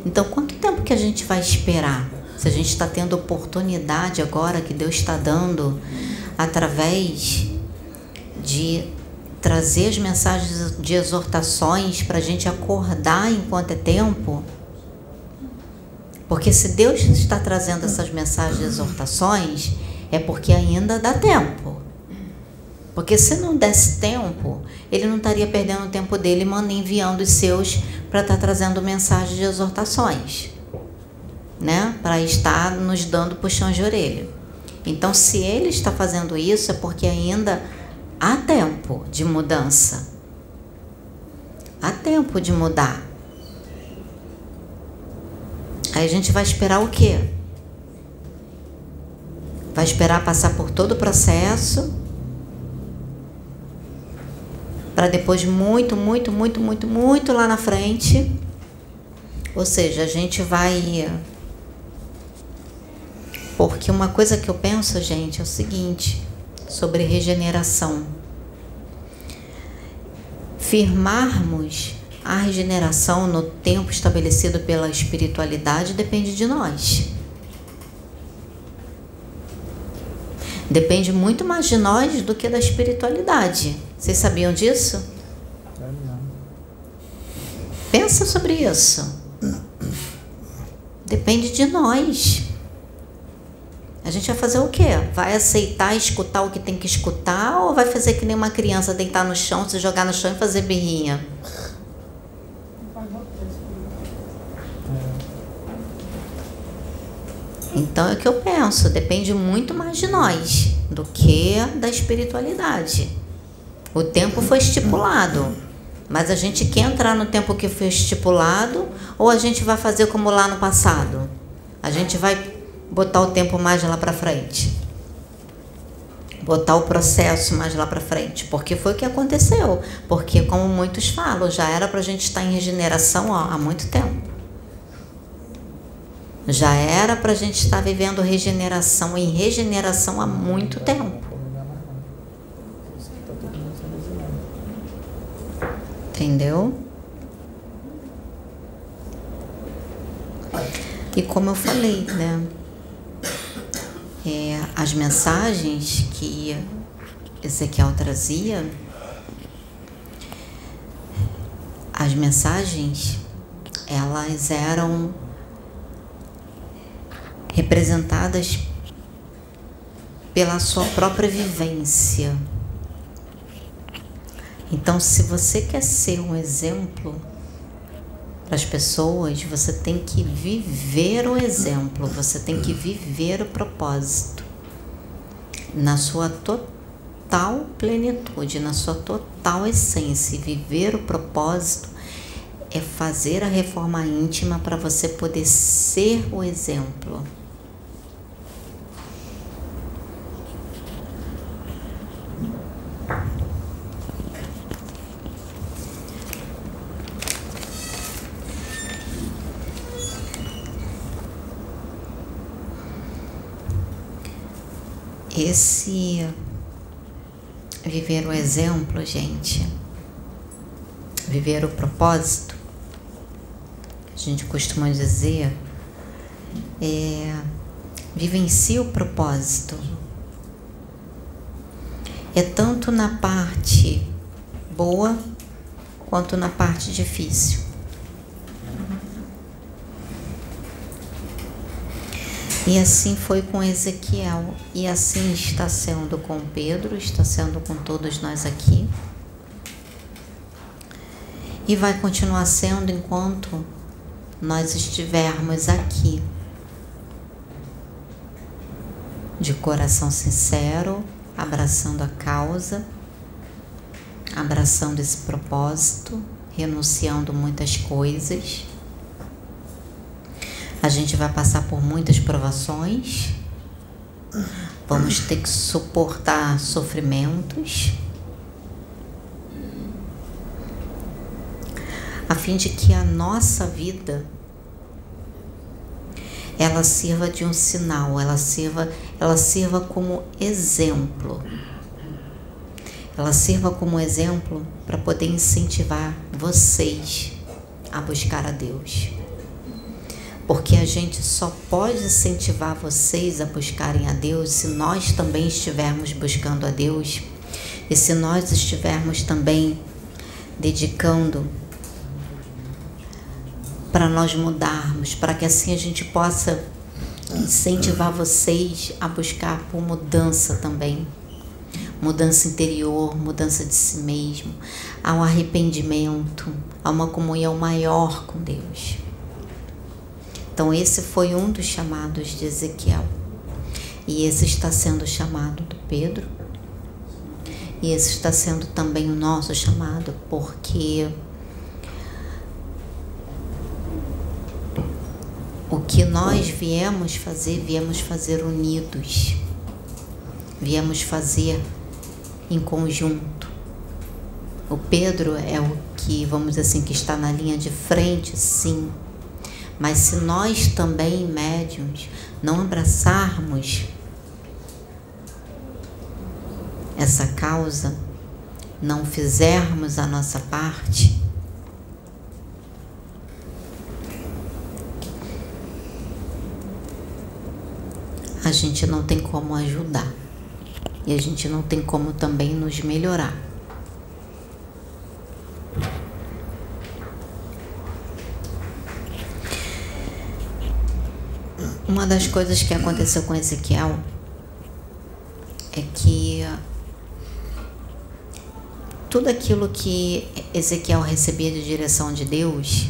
Então, quanto tempo que a gente vai esperar? Se a gente está tendo oportunidade agora que Deus está dando através de trazer as mensagens de exortações para a gente acordar enquanto é tempo, porque se Deus está trazendo essas mensagens de exortações, é porque ainda dá tempo. Porque se não desse tempo, ele não estaria perdendo o tempo dele enviando os seus para estar tá trazendo mensagens de exortações, né? Para estar nos dando puxão de orelha. Então, se ele está fazendo isso, é porque ainda há tempo de mudança. Há tempo de mudar. Aí a gente vai esperar o quê? Vai esperar passar por todo o processo para depois muito, muito, muito, muito, muito lá na frente. Ou seja, a gente vai porque uma coisa que eu penso, gente, é o seguinte, sobre regeneração. Firmarmos a regeneração no tempo estabelecido pela espiritualidade depende de nós. Depende muito mais de nós do que da espiritualidade. Vocês sabiam disso? Pensa sobre isso. Depende de nós. A gente vai fazer o quê? Vai aceitar escutar o que tem que escutar ou vai fazer que nem uma criança deitar no chão, se jogar no chão e fazer birrinha? Então é o que eu penso, depende muito mais de nós do que da espiritualidade. O tempo foi estipulado, mas a gente quer entrar no tempo que foi estipulado ou a gente vai fazer como lá no passado? A gente vai botar o tempo mais lá para frente. Botar o processo mais lá para frente, porque foi o que aconteceu. Porque, como muitos falam, já era para a gente estar em regeneração ó, há muito tempo. Já era para a gente estar vivendo regeneração em regeneração há muito tempo. Entendeu? E como eu falei, né? É, as mensagens que Ezequiel trazia, as mensagens, elas eram representadas pela sua própria vivência. Então, se você quer ser um exemplo para as pessoas, você tem que viver o exemplo, você tem que viver o propósito na sua total plenitude, na sua total essência. Viver o propósito é fazer a reforma íntima para você poder ser o exemplo. Esse viver o exemplo, gente, viver o propósito, a gente costuma dizer, é, vivencie o propósito. É tanto na parte boa quanto na parte difícil. E assim foi com Ezequiel, e assim está sendo com Pedro, está sendo com todos nós aqui. E vai continuar sendo enquanto nós estivermos aqui, de coração sincero, abraçando a causa, abraçando esse propósito, renunciando muitas coisas a gente vai passar por muitas provações, vamos ter que suportar sofrimentos, a fim de que a nossa vida ela sirva de um sinal, ela sirva, ela sirva como exemplo. Ela sirva como exemplo para poder incentivar vocês a buscar a Deus porque a gente só pode incentivar vocês a buscarem a Deus se nós também estivermos buscando a Deus e se nós estivermos também dedicando para nós mudarmos, para que assim a gente possa incentivar vocês a buscar por mudança também. Mudança interior, mudança de si mesmo, ao arrependimento, a uma comunhão maior com Deus. Então, esse foi um dos chamados de Ezequiel. E esse está sendo o chamado do Pedro. E esse está sendo também o nosso chamado, porque o que nós viemos fazer, viemos fazer unidos. Viemos fazer em conjunto. O Pedro é o que, vamos dizer assim, que está na linha de frente, sim, mas se nós também, médiums, não abraçarmos essa causa, não fizermos a nossa parte, a gente não tem como ajudar e a gente não tem como também nos melhorar. Uma das coisas que aconteceu com Ezequiel é que tudo aquilo que Ezequiel recebia de direção de Deus,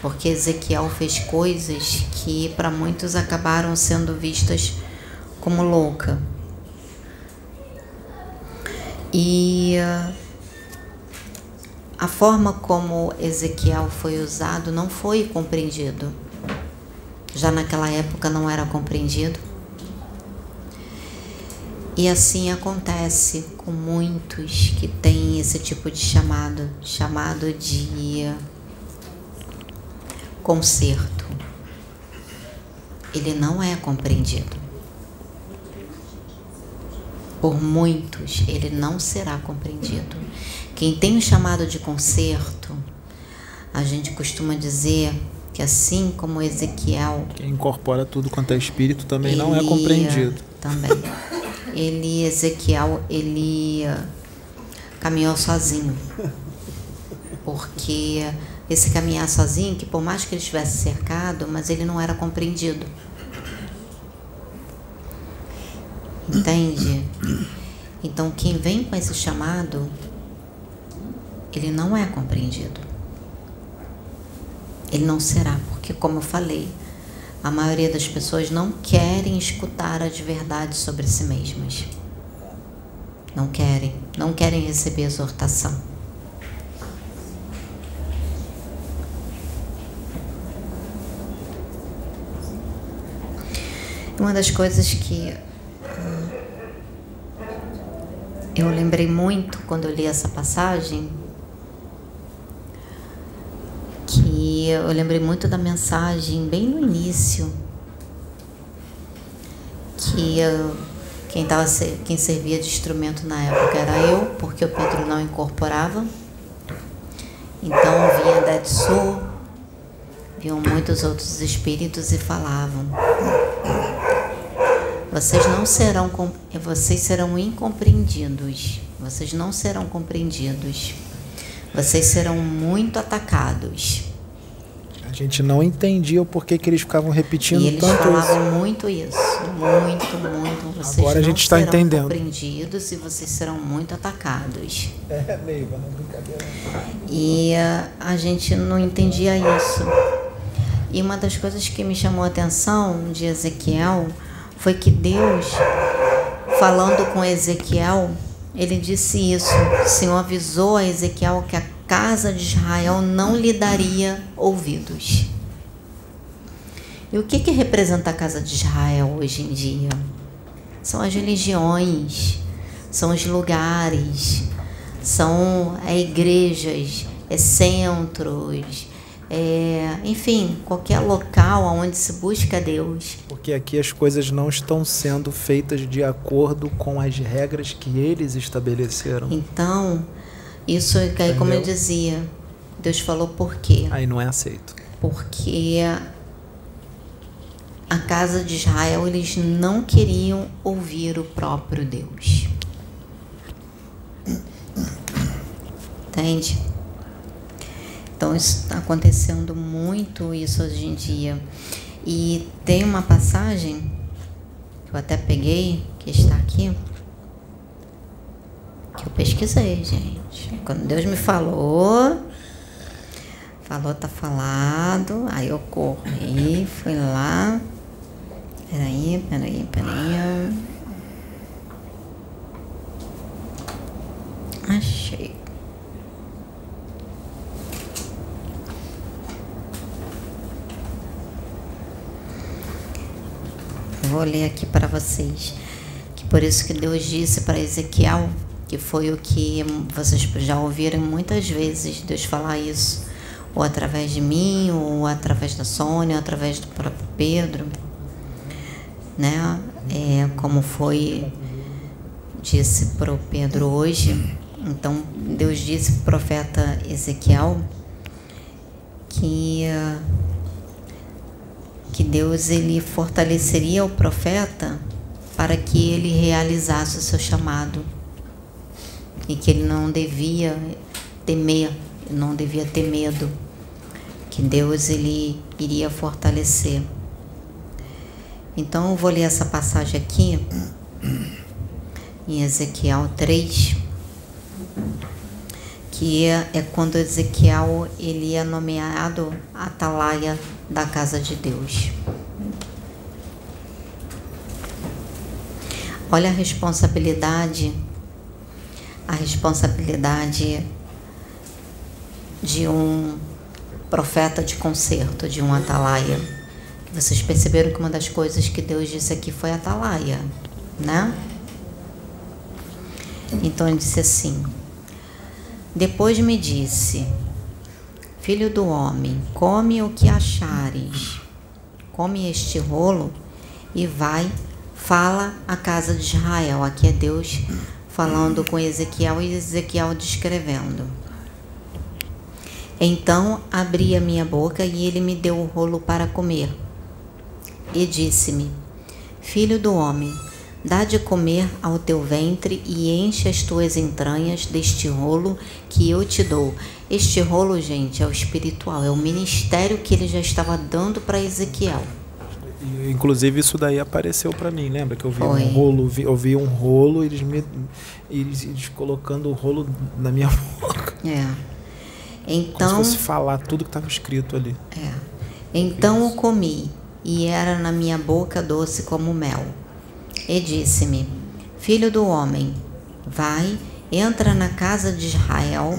porque Ezequiel fez coisas que para muitos acabaram sendo vistas como louca. E a forma como Ezequiel foi usado não foi compreendido já naquela época não era compreendido. E assim acontece com muitos que têm esse tipo de chamado, chamado de conserto. Ele não é compreendido. Por muitos, ele não será compreendido. Quem tem o chamado de conserto, a gente costuma dizer que assim como Ezequiel. Quem incorpora tudo quanto é espírito também não é compreendido. Também. Ele, Ezequiel, ele caminhou sozinho. Porque esse caminhar sozinho, que por mais que ele estivesse cercado, mas ele não era compreendido. Entende? Então, quem vem com esse chamado, ele não é compreendido. Ele não será, porque como eu falei, a maioria das pessoas não querem escutar as verdades sobre si mesmas. Não querem, não querem receber exortação. Uma das coisas que hum, eu lembrei muito quando eu li essa passagem, eu lembrei muito da mensagem bem no início, que quem, tava, quem servia de instrumento na época era eu, porque o Pedro não incorporava. Então vinha Detsu, vinham muitos outros espíritos e falavam: vocês não serão vocês serão incompreendidos. Vocês não serão compreendidos. Vocês serão muito atacados. A gente não entendia o porquê que eles ficavam repetindo e eles tanto falavam isso. muito isso, muito, muito. Vocês Agora a gente está entendendo. compreendidos e vocês serão muito atacados. É, Neiva, não brincadeira. E uh, a gente não entendia isso. E uma das coisas que me chamou a atenção de Ezequiel foi que Deus, falando com Ezequiel, ele disse isso. O Senhor avisou a Ezequiel que a casa de Israel não lhe daria ouvidos. E o que, que representa a casa de Israel hoje em dia? São as religiões, são os lugares, são é, igrejas, é, centros, é, enfim, qualquer local onde se busca Deus. Porque aqui as coisas não estão sendo feitas de acordo com as regras que eles estabeleceram. Então, isso é aí, como eu dizia, Deus falou por quê? Aí não é aceito. Porque a casa de Israel eles não queriam ouvir o próprio Deus. Entende? Então está acontecendo muito isso hoje em dia. E tem uma passagem que eu até peguei, que está aqui, que eu pesquisei, gente. Quando Deus me falou, falou, tá falado, aí eu corri, fui lá. Peraí, peraí, peraí. Achei. vou ler aqui para vocês. Que por isso que Deus disse para Ezequiel, que foi o que vocês já ouviram muitas vezes Deus falar isso, ou através de mim, ou através da Sônia, ou através do próprio Pedro, né? É, como foi disse para o Pedro hoje. Então Deus disse para o profeta Ezequiel que que Deus ele fortaleceria o profeta para que ele realizasse o seu chamado e que ele não devia temer, não devia ter medo, que Deus ele iria fortalecer. Então eu vou ler essa passagem aqui em Ezequiel 3, que é, é quando Ezequiel ele é nomeado atalaia da casa de Deus. Olha a responsabilidade, a responsabilidade de um profeta de concerto, de um atalaia. Vocês perceberam que uma das coisas que Deus disse aqui foi atalaia, né? Então ele disse assim: Depois me disse, Filho do homem, come o que achares. Come este rolo e vai, fala à casa de Israel. Aqui é Deus falando com Ezequiel e Ezequiel descrevendo. Então abri a minha boca e ele me deu o rolo para comer. E disse-me: Filho do homem, Dá de comer ao teu ventre e enche as tuas entranhas deste rolo que eu te dou. Este rolo, gente, é o espiritual, é o ministério que ele já estava dando para Ezequiel. Inclusive isso daí apareceu para mim, lembra que eu vi Foi. um rolo, vi, eu vi um rolo, eles me eles, eles colocando o rolo na minha boca. É. Então, Como se fosse falar tudo que estava escrito ali. é. Então o comi, e era na minha boca doce como mel. E disse-me: Filho do homem, vai, entra na casa de Israel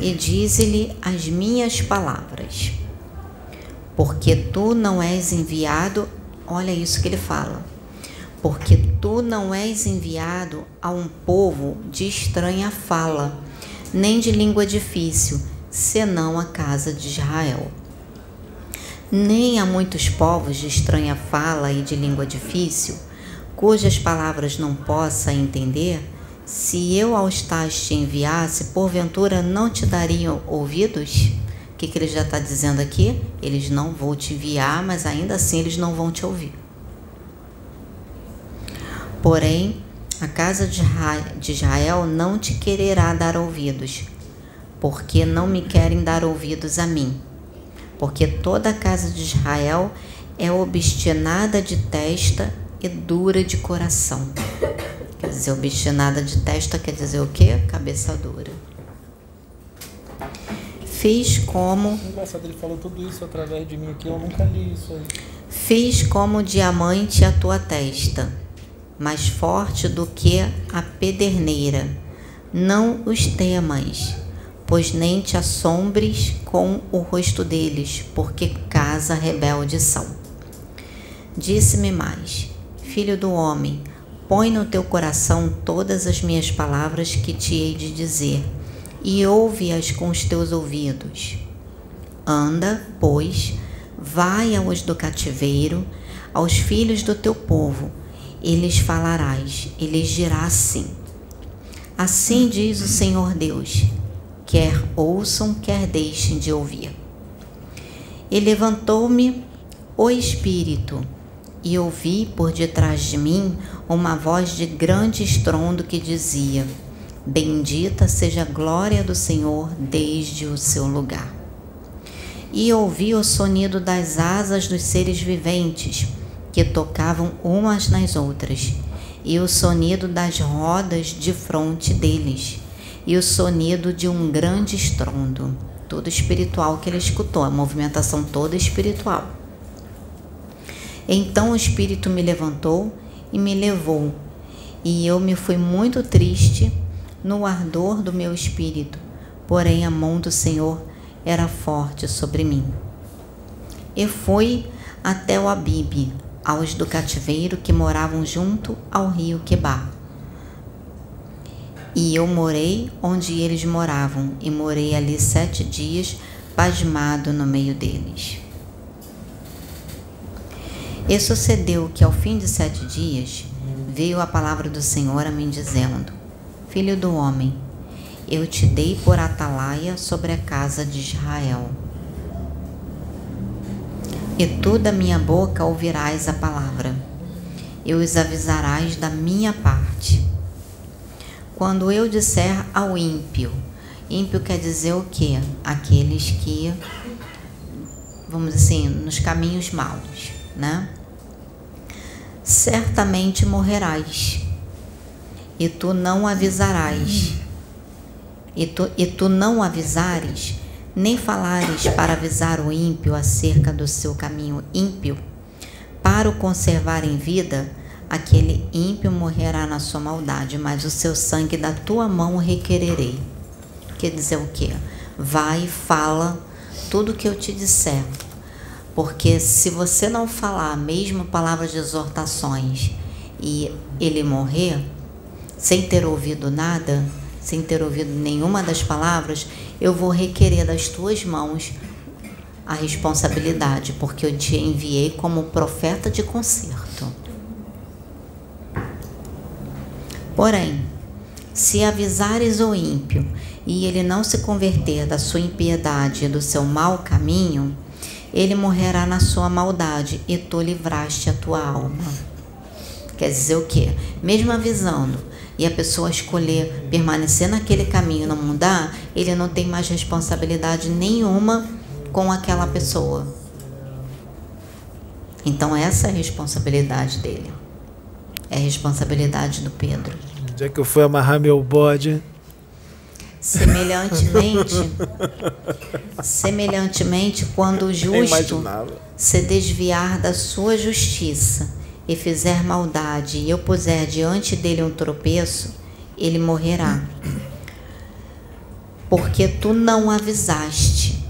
e dize-lhe as minhas palavras. Porque tu não és enviado, olha isso que ele fala. Porque tu não és enviado a um povo de estranha fala, nem de língua difícil, senão a casa de Israel. Nem a muitos povos de estranha fala e de língua difícil, cujas palavras não possa entender, se eu aos tais te enviasse, porventura não te dariam ouvidos? Que, que ele já está dizendo aqui? Eles não vão te enviar, mas ainda assim eles não vão te ouvir. Porém, a casa de Israel não te quererá dar ouvidos, porque não me querem dar ouvidos a mim. Porque toda a casa de Israel é obstinada de testa e dura de coração. Quer dizer, obstinada de testa quer dizer o quê? Cabeça dura. Fiz como Engraçado, ele falou tudo isso através de mim aqui, eu nunca li isso aí. Fiz como diamante a tua testa, mais forte do que a pederneira. Não os temas, pois nem te assombres com o rosto deles, porque casa rebelde são. Disse-me mais: Filho do homem, põe no teu coração todas as minhas palavras que te hei de dizer, e ouve-as com os teus ouvidos. Anda, pois, vai aos do cativeiro, aos filhos do teu povo, e lhes falarás, e lhes dirá assim: Assim diz o Senhor Deus, quer ouçam, quer deixem de ouvir. E levantou-me o Espírito, e ouvi por detrás de mim uma voz de grande estrondo que dizia: Bendita seja a glória do Senhor desde o seu lugar e ouvi o sonido das asas dos seres viventes que tocavam umas nas outras, e o sonido das rodas de fronte deles, e o sonido de um grande estrondo, todo espiritual que ele escutou, a movimentação toda espiritual. Então o Espírito me levantou e me levou, e eu me fui muito triste no ardor do meu espírito, porém a mão do Senhor era forte sobre mim. E fui até o Abibe, aos do cativeiro que moravam junto ao rio Quebar. E eu morei onde eles moravam, e morei ali sete dias, pasmado no meio deles. E sucedeu que ao fim de sete dias veio a palavra do Senhor a mim dizendo: Filho do homem, eu te dei por atalaia sobre a casa de Israel. E tu da minha boca ouvirás a palavra, e os avisarás da minha parte. Quando eu disser ao ímpio, ímpio quer dizer o quê? Aqueles que, vamos assim, nos caminhos maus, né? Certamente morrerás, e tu não avisarás e tu, e tu não avisares, nem falares para avisar o ímpio acerca do seu caminho ímpio, para o conservar em vida, aquele ímpio morrerá na sua maldade, mas o seu sangue da tua mão requererei. Quer dizer o quê? Vai fala tudo o que eu te disser. Porque se você não falar mesmo palavras de exortações e ele morrer, sem ter ouvido nada, sem ter ouvido nenhuma das palavras, eu vou requerer das tuas mãos a responsabilidade, porque eu te enviei como profeta de conserto. Porém, se avisares o ímpio e ele não se converter da sua impiedade e do seu mau caminho, ele morrerá na sua maldade e tu livraste a tua alma. Quer dizer o quê? Mesmo avisando, e a pessoa escolher permanecer naquele caminho e não mudar, ele não tem mais responsabilidade nenhuma com aquela pessoa. Então essa é a responsabilidade dele. É a responsabilidade do Pedro. Já que eu fui amarrar meu bode, Semelhantemente, semelhantemente, quando o justo se desviar da sua justiça e fizer maldade, e eu puser diante dele um tropeço, ele morrerá. Porque tu não avisaste,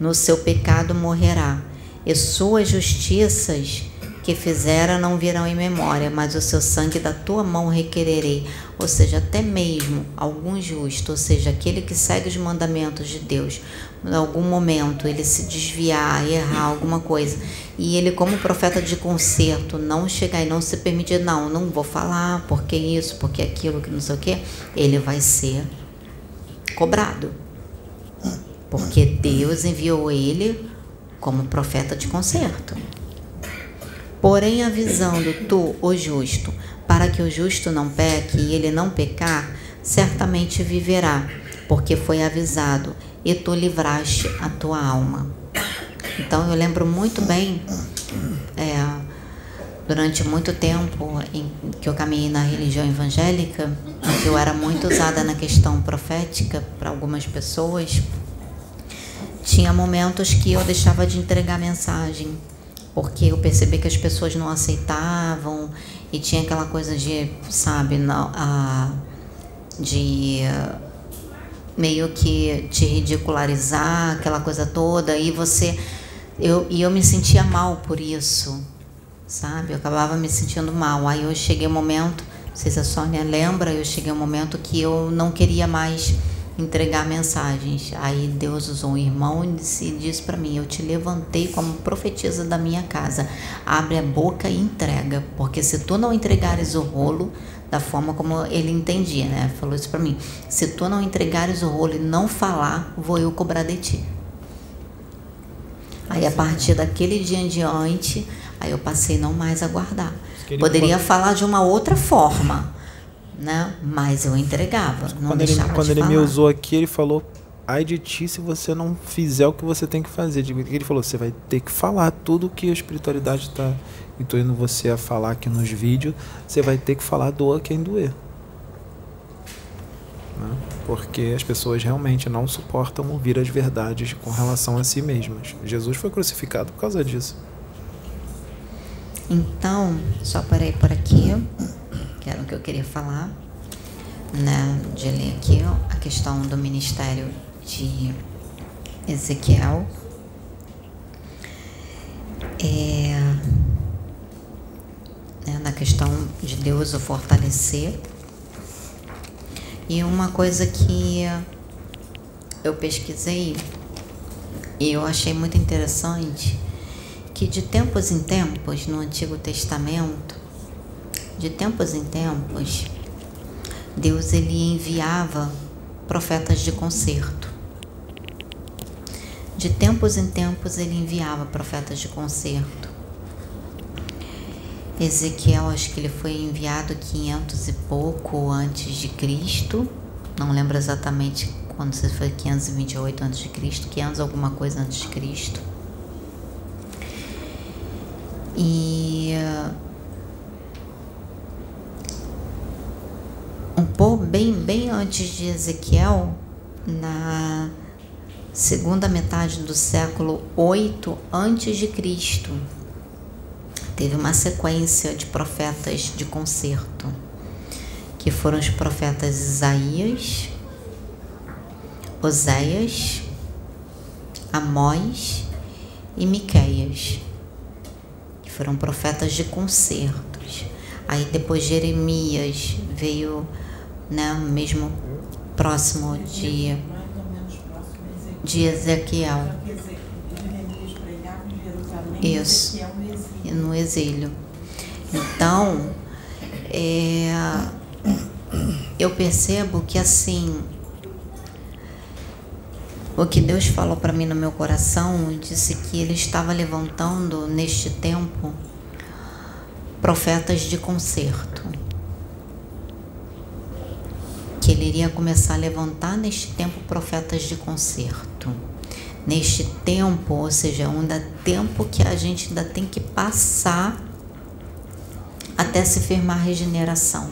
no seu pecado morrerá, e suas justiças que fizera não virão em memória, mas o seu sangue da tua mão requererei. Ou seja, até mesmo algum justo, ou seja, aquele que segue os mandamentos de Deus, em algum momento ele se desviar, errar alguma coisa, e ele, como profeta de conserto, não chegar e não se permitir, não, não vou falar, porque isso, porque aquilo, que não sei o que, ele vai ser cobrado. Porque Deus enviou ele como profeta de conserto. Porém, avisando tu, o justo, para que o justo não peque e ele não pecar, certamente viverá, porque foi avisado, e tu livraste a tua alma. Então, eu lembro muito bem, é, durante muito tempo em que eu caminhei na religião evangélica, que eu era muito usada na questão profética para algumas pessoas, tinha momentos que eu deixava de entregar mensagem porque eu percebi que as pessoas não aceitavam e tinha aquela coisa de, sabe, não, a, de meio que te ridicularizar, aquela coisa toda, e você eu e eu me sentia mal por isso, sabe? Eu acabava me sentindo mal. Aí eu cheguei um momento, não sei se a Sônia lembra, eu cheguei um momento que eu não queria mais entregar mensagens. Aí Deus usou um irmão e disse, para mim: Eu te levantei como profetisa da minha casa. Abre a boca e entrega, porque se tu não entregares o rolo da forma como ele entendia, né? Falou isso para mim: Se tu não entregares o rolo e não falar, vou eu cobrar de ti. Aí a partir daquele dia em diante, aí eu passei não mais a guardar. Poderia falar de uma outra forma né? Mas eu entregava, não quando deixava ele, Quando de ele falar. me usou aqui, ele falou, ai de ti se você não fizer o que você tem que fazer. Ele falou, você vai ter que falar tudo que a espiritualidade está intuindo você a falar aqui nos vídeos, você vai ter que falar doa quem doer. Né? Porque as pessoas realmente não suportam ouvir as verdades com relação a si mesmas. Jesus foi crucificado por causa disso. Então, só parei por aqui que era o que eu queria falar, né, de ler aqui a questão do ministério de Ezequiel. É, né, na questão de Deus o fortalecer. E uma coisa que eu pesquisei e eu achei muito interessante que de tempos em tempos no Antigo Testamento de tempos em tempos, Deus ele enviava profetas de conserto. De tempos em tempos ele enviava profetas de conserto. Ezequiel, acho que ele foi enviado 500 e pouco antes de Cristo. Não lembro exatamente quando se foi 528 antes de Cristo, 500 alguma coisa antes de Cristo. E um pouco bem bem antes de Ezequiel, na segunda metade do século 8 antes de Cristo, teve uma sequência de profetas de concerto, que foram os profetas Isaías, Oséias, Amós e Miqueias, que foram profetas de concertos. Aí depois Jeremias veio né, mesmo próximo de, de Ezequiel. Isso, no exílio. Então, é, eu percebo que assim, o que Deus falou para mim no meu coração, disse que Ele estava levantando neste tempo profetas de conserto que ele iria começar a levantar neste tempo profetas de conserto. Neste tempo, ou seja, ainda tempo que a gente ainda tem que passar até se firmar a regeneração.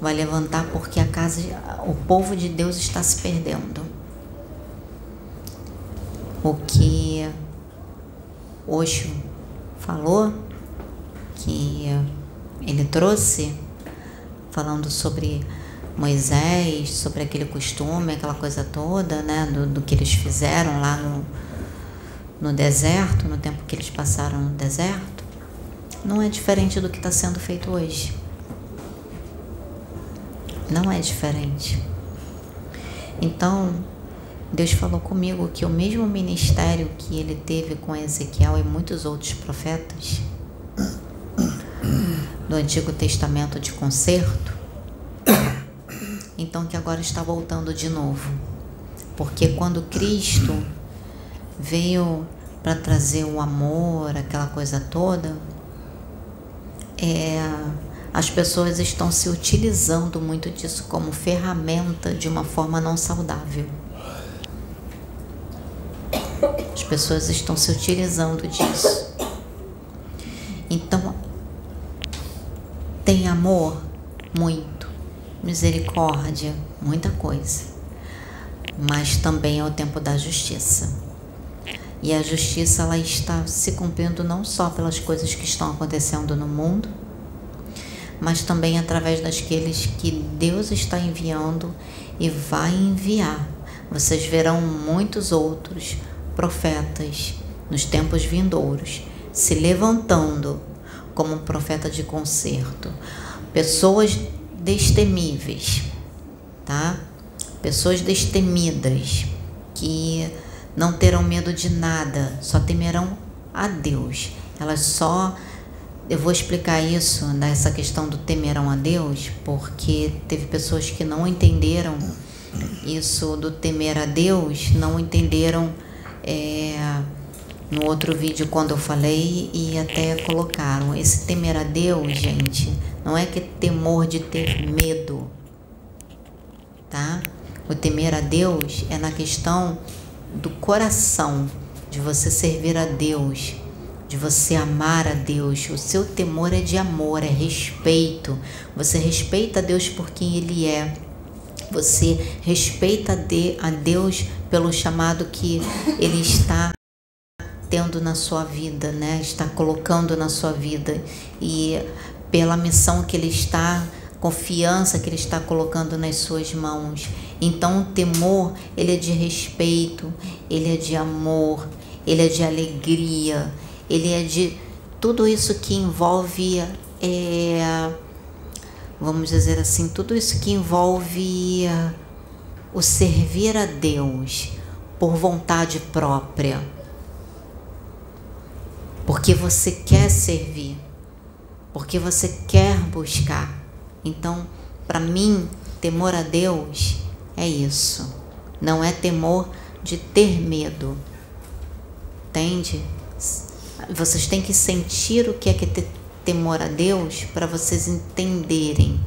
vai levantar porque a casa, o povo de Deus está se perdendo. O que Osho falou, que ele trouxe, falando sobre Moisés, sobre aquele costume, aquela coisa toda, né, do, do que eles fizeram lá no, no deserto, no tempo que eles passaram no deserto, não é diferente do que está sendo feito hoje. Não é diferente. Então, Deus falou comigo que o mesmo ministério que ele teve com Ezequiel e muitos outros profetas do Antigo Testamento de conserto, então que agora está voltando de novo. Porque quando Cristo veio para trazer o amor, aquela coisa toda, é, as pessoas estão se utilizando muito disso como ferramenta de uma forma não saudável. As pessoas estão se utilizando disso. Então, tem amor? Muito. Misericórdia? Muita coisa. Mas também é o tempo da justiça. E a justiça ela está se cumprindo não só pelas coisas que estão acontecendo no mundo, mas também através daqueles que Deus está enviando e vai enviar. Vocês verão muitos outros profetas nos tempos vindouros se levantando como um profeta de conserto, pessoas destemíveis, tá? Pessoas destemidas que não terão medo de nada, só temerão a Deus. Elas só. Eu vou explicar isso, nessa questão do temerão a Deus, porque teve pessoas que não entenderam isso do temer a Deus, não entenderam é, no outro vídeo quando eu falei e até colocaram. Esse temer a Deus, gente, não é que temor de ter medo, tá? O temer a Deus é na questão do coração, de você servir a Deus, de você amar a Deus. O seu temor é de amor, é respeito. Você respeita a Deus por quem Ele é. Você respeita a Deus pelo chamado que Ele está tendo na sua vida, né? Está colocando na sua vida e pela missão que Ele está confiança que ele está colocando nas suas mãos. Então o temor, ele é de respeito, ele é de amor, ele é de alegria, ele é de tudo isso que envolve é, vamos dizer assim, tudo isso que envolve o servir a Deus por vontade própria. Porque você quer servir, porque você quer buscar. Então, para mim, temor a Deus é isso. Não é temor de ter medo. Entende? Vocês têm que sentir o que é que ter temor a Deus para vocês entenderem.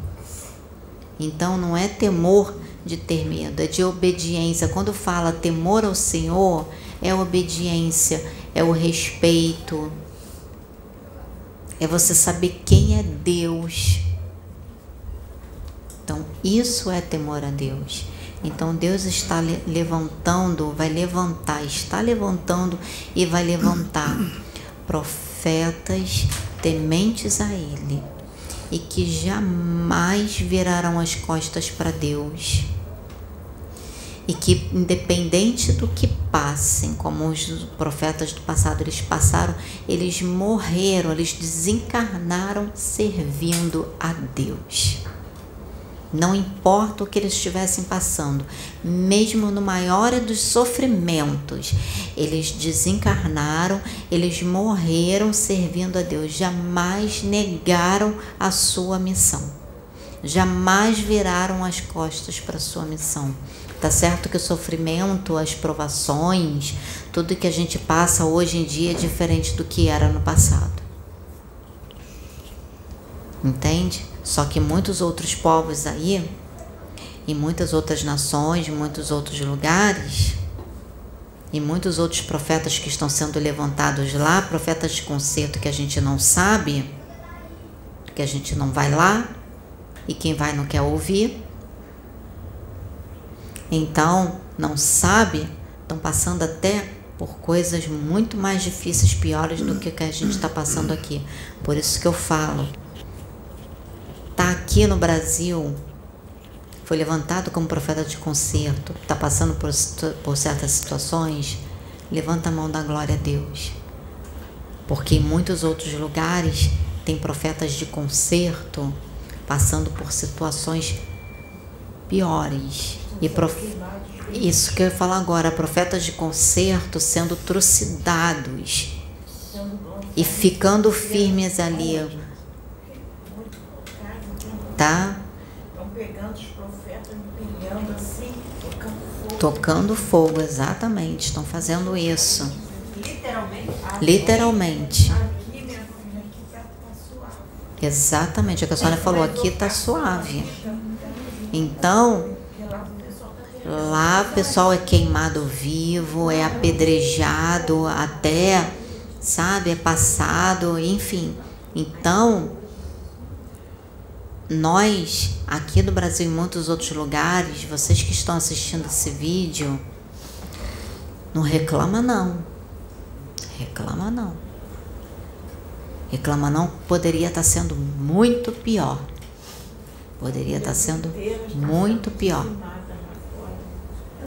Então não é temor de ter medo, é de obediência. Quando fala temor ao Senhor, é obediência, é o respeito, é você saber quem é Deus então, isso é temor a Deus. Então, Deus está levantando, vai levantar, está levantando e vai levantar profetas tementes a Ele e que jamais virarão as costas para Deus. E que, independente do que passem, como os profetas do passado eles passaram, eles morreram, eles desencarnaram servindo a Deus. Não importa o que eles estivessem passando, mesmo no maior dos sofrimentos, eles desencarnaram, eles morreram servindo a Deus, jamais negaram a sua missão, jamais viraram as costas para a sua missão. Tá certo que o sofrimento, as provações, tudo que a gente passa hoje em dia é diferente do que era no passado. Entende? Só que muitos outros povos aí, e muitas outras nações, muitos outros lugares, e muitos outros profetas que estão sendo levantados lá, profetas de concerto que a gente não sabe, que a gente não vai lá, e quem vai não quer ouvir. Então, não sabe, estão passando até por coisas muito mais difíceis, piores do que, que a gente está passando aqui. Por isso que eu falo, tá aqui no Brasil, foi levantado como profeta de conserto, está passando por, por certas situações, levanta a mão da glória a Deus. Porque em muitos outros lugares tem profetas de conserto passando por situações piores. E prof... Isso que eu ia falar agora, profetas de conserto sendo trucidados e ficando firmes ali. Tá? Estão pegando os profetas, empilhando assim, tocando fogo. Exatamente. Estão fazendo isso. Literalmente. Exatamente, o que a senhora falou, aqui está suave. Então, Lá o pessoal é queimado vivo, é apedrejado até, sabe, é passado, enfim. Então, nós aqui do Brasil e muitos outros lugares, vocês que estão assistindo esse vídeo, não reclama não. Reclama não. Reclama não, poderia estar sendo muito pior. Poderia estar sendo muito pior. Então, gente. Vários locais do mundo que não aceitam, não estão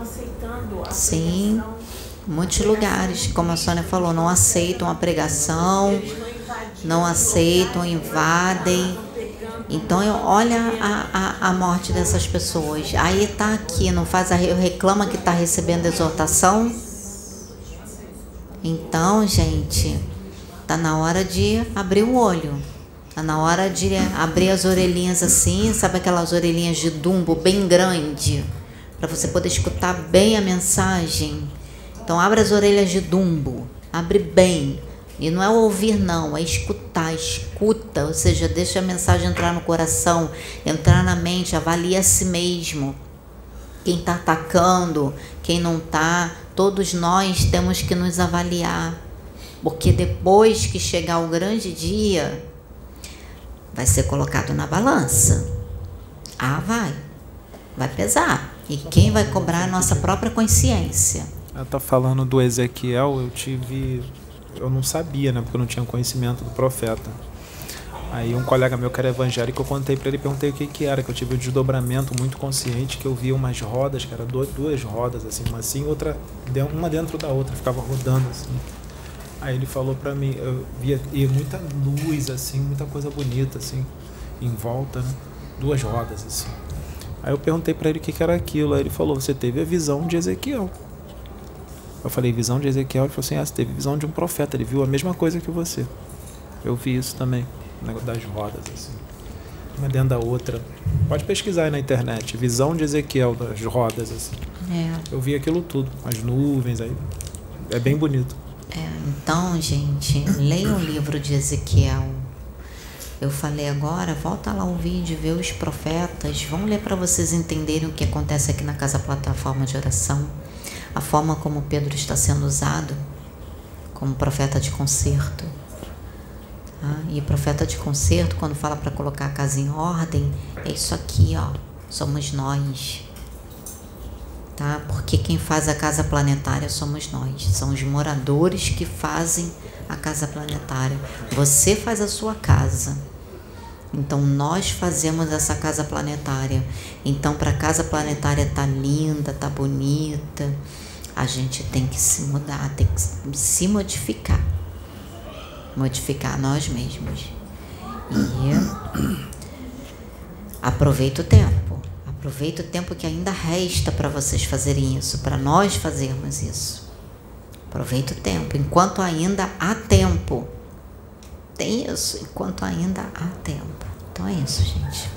aceitando a Sim, muitos lugares, como a Sônia falou, não aceitam a pregação, não aceitam, invadem. Então, olha a, a, a morte dessas pessoas. Aí está aqui, não faz a reclama que está recebendo exortação. Então, gente, tá na hora de abrir o olho. Tá na hora de abrir as orelhinhas assim, sabe aquelas orelhinhas de dumbo bem grande, para você poder escutar bem a mensagem. Então abre as orelhas de dumbo, abre bem. E não é ouvir não, é escutar, escuta, ou seja, deixa a mensagem entrar no coração, entrar na mente, avalia a si mesmo. Quem está atacando, quem não está, todos nós temos que nos avaliar. Porque depois que chegar o grande dia, vai ser colocado na balança. Ah, vai. Vai pesar. E quem vai cobrar a nossa própria consciência. Ela tá falando do Ezequiel, eu tive. Eu não sabia, né? Porque eu não tinha conhecimento do profeta. Aí um colega meu que era evangélico, eu contei para ele, perguntei o que que era, que eu tive um desdobramento muito consciente, que eu via umas rodas, que eram duas rodas, assim, uma assim, outra, uma dentro da outra, ficava rodando assim. Aí ele falou para mim, eu via e muita luz assim, muita coisa bonita assim, em volta, né? Duas rodas assim. Aí eu perguntei para ele o que, que era aquilo. Aí ele falou: "Você teve a visão de Ezequiel". Eu falei: "Visão de Ezequiel?". Ele falou assim: "Ah, você teve visão de um profeta, ele viu a mesma coisa que você". Eu vi isso também, negócio das rodas assim. Uma dentro da outra. Pode pesquisar aí na internet, visão de Ezequiel das rodas assim. É. Eu vi aquilo tudo, as nuvens aí. É bem bonito. É, então, gente, leia o livro de Ezequiel. Eu falei agora, volta lá o vídeo, vê os profetas. Vamos ler para vocês entenderem o que acontece aqui na Casa Plataforma de Oração. A forma como Pedro está sendo usado como profeta de conserto. Ah, e profeta de conserto, quando fala para colocar a casa em ordem, é isso aqui, ó. Somos nós tá? Porque quem faz a casa planetária somos nós, são os moradores que fazem a casa planetária. Você faz a sua casa. Então nós fazemos essa casa planetária. Então para a casa planetária tá linda, tá bonita, a gente tem que se mudar, tem que se modificar. Modificar nós mesmos. E aproveita o tempo Aproveita o tempo que ainda resta para vocês fazerem isso, para nós fazermos isso. Aproveita o tempo, enquanto ainda há tempo. Tem isso, enquanto ainda há tempo. Então é isso, gente.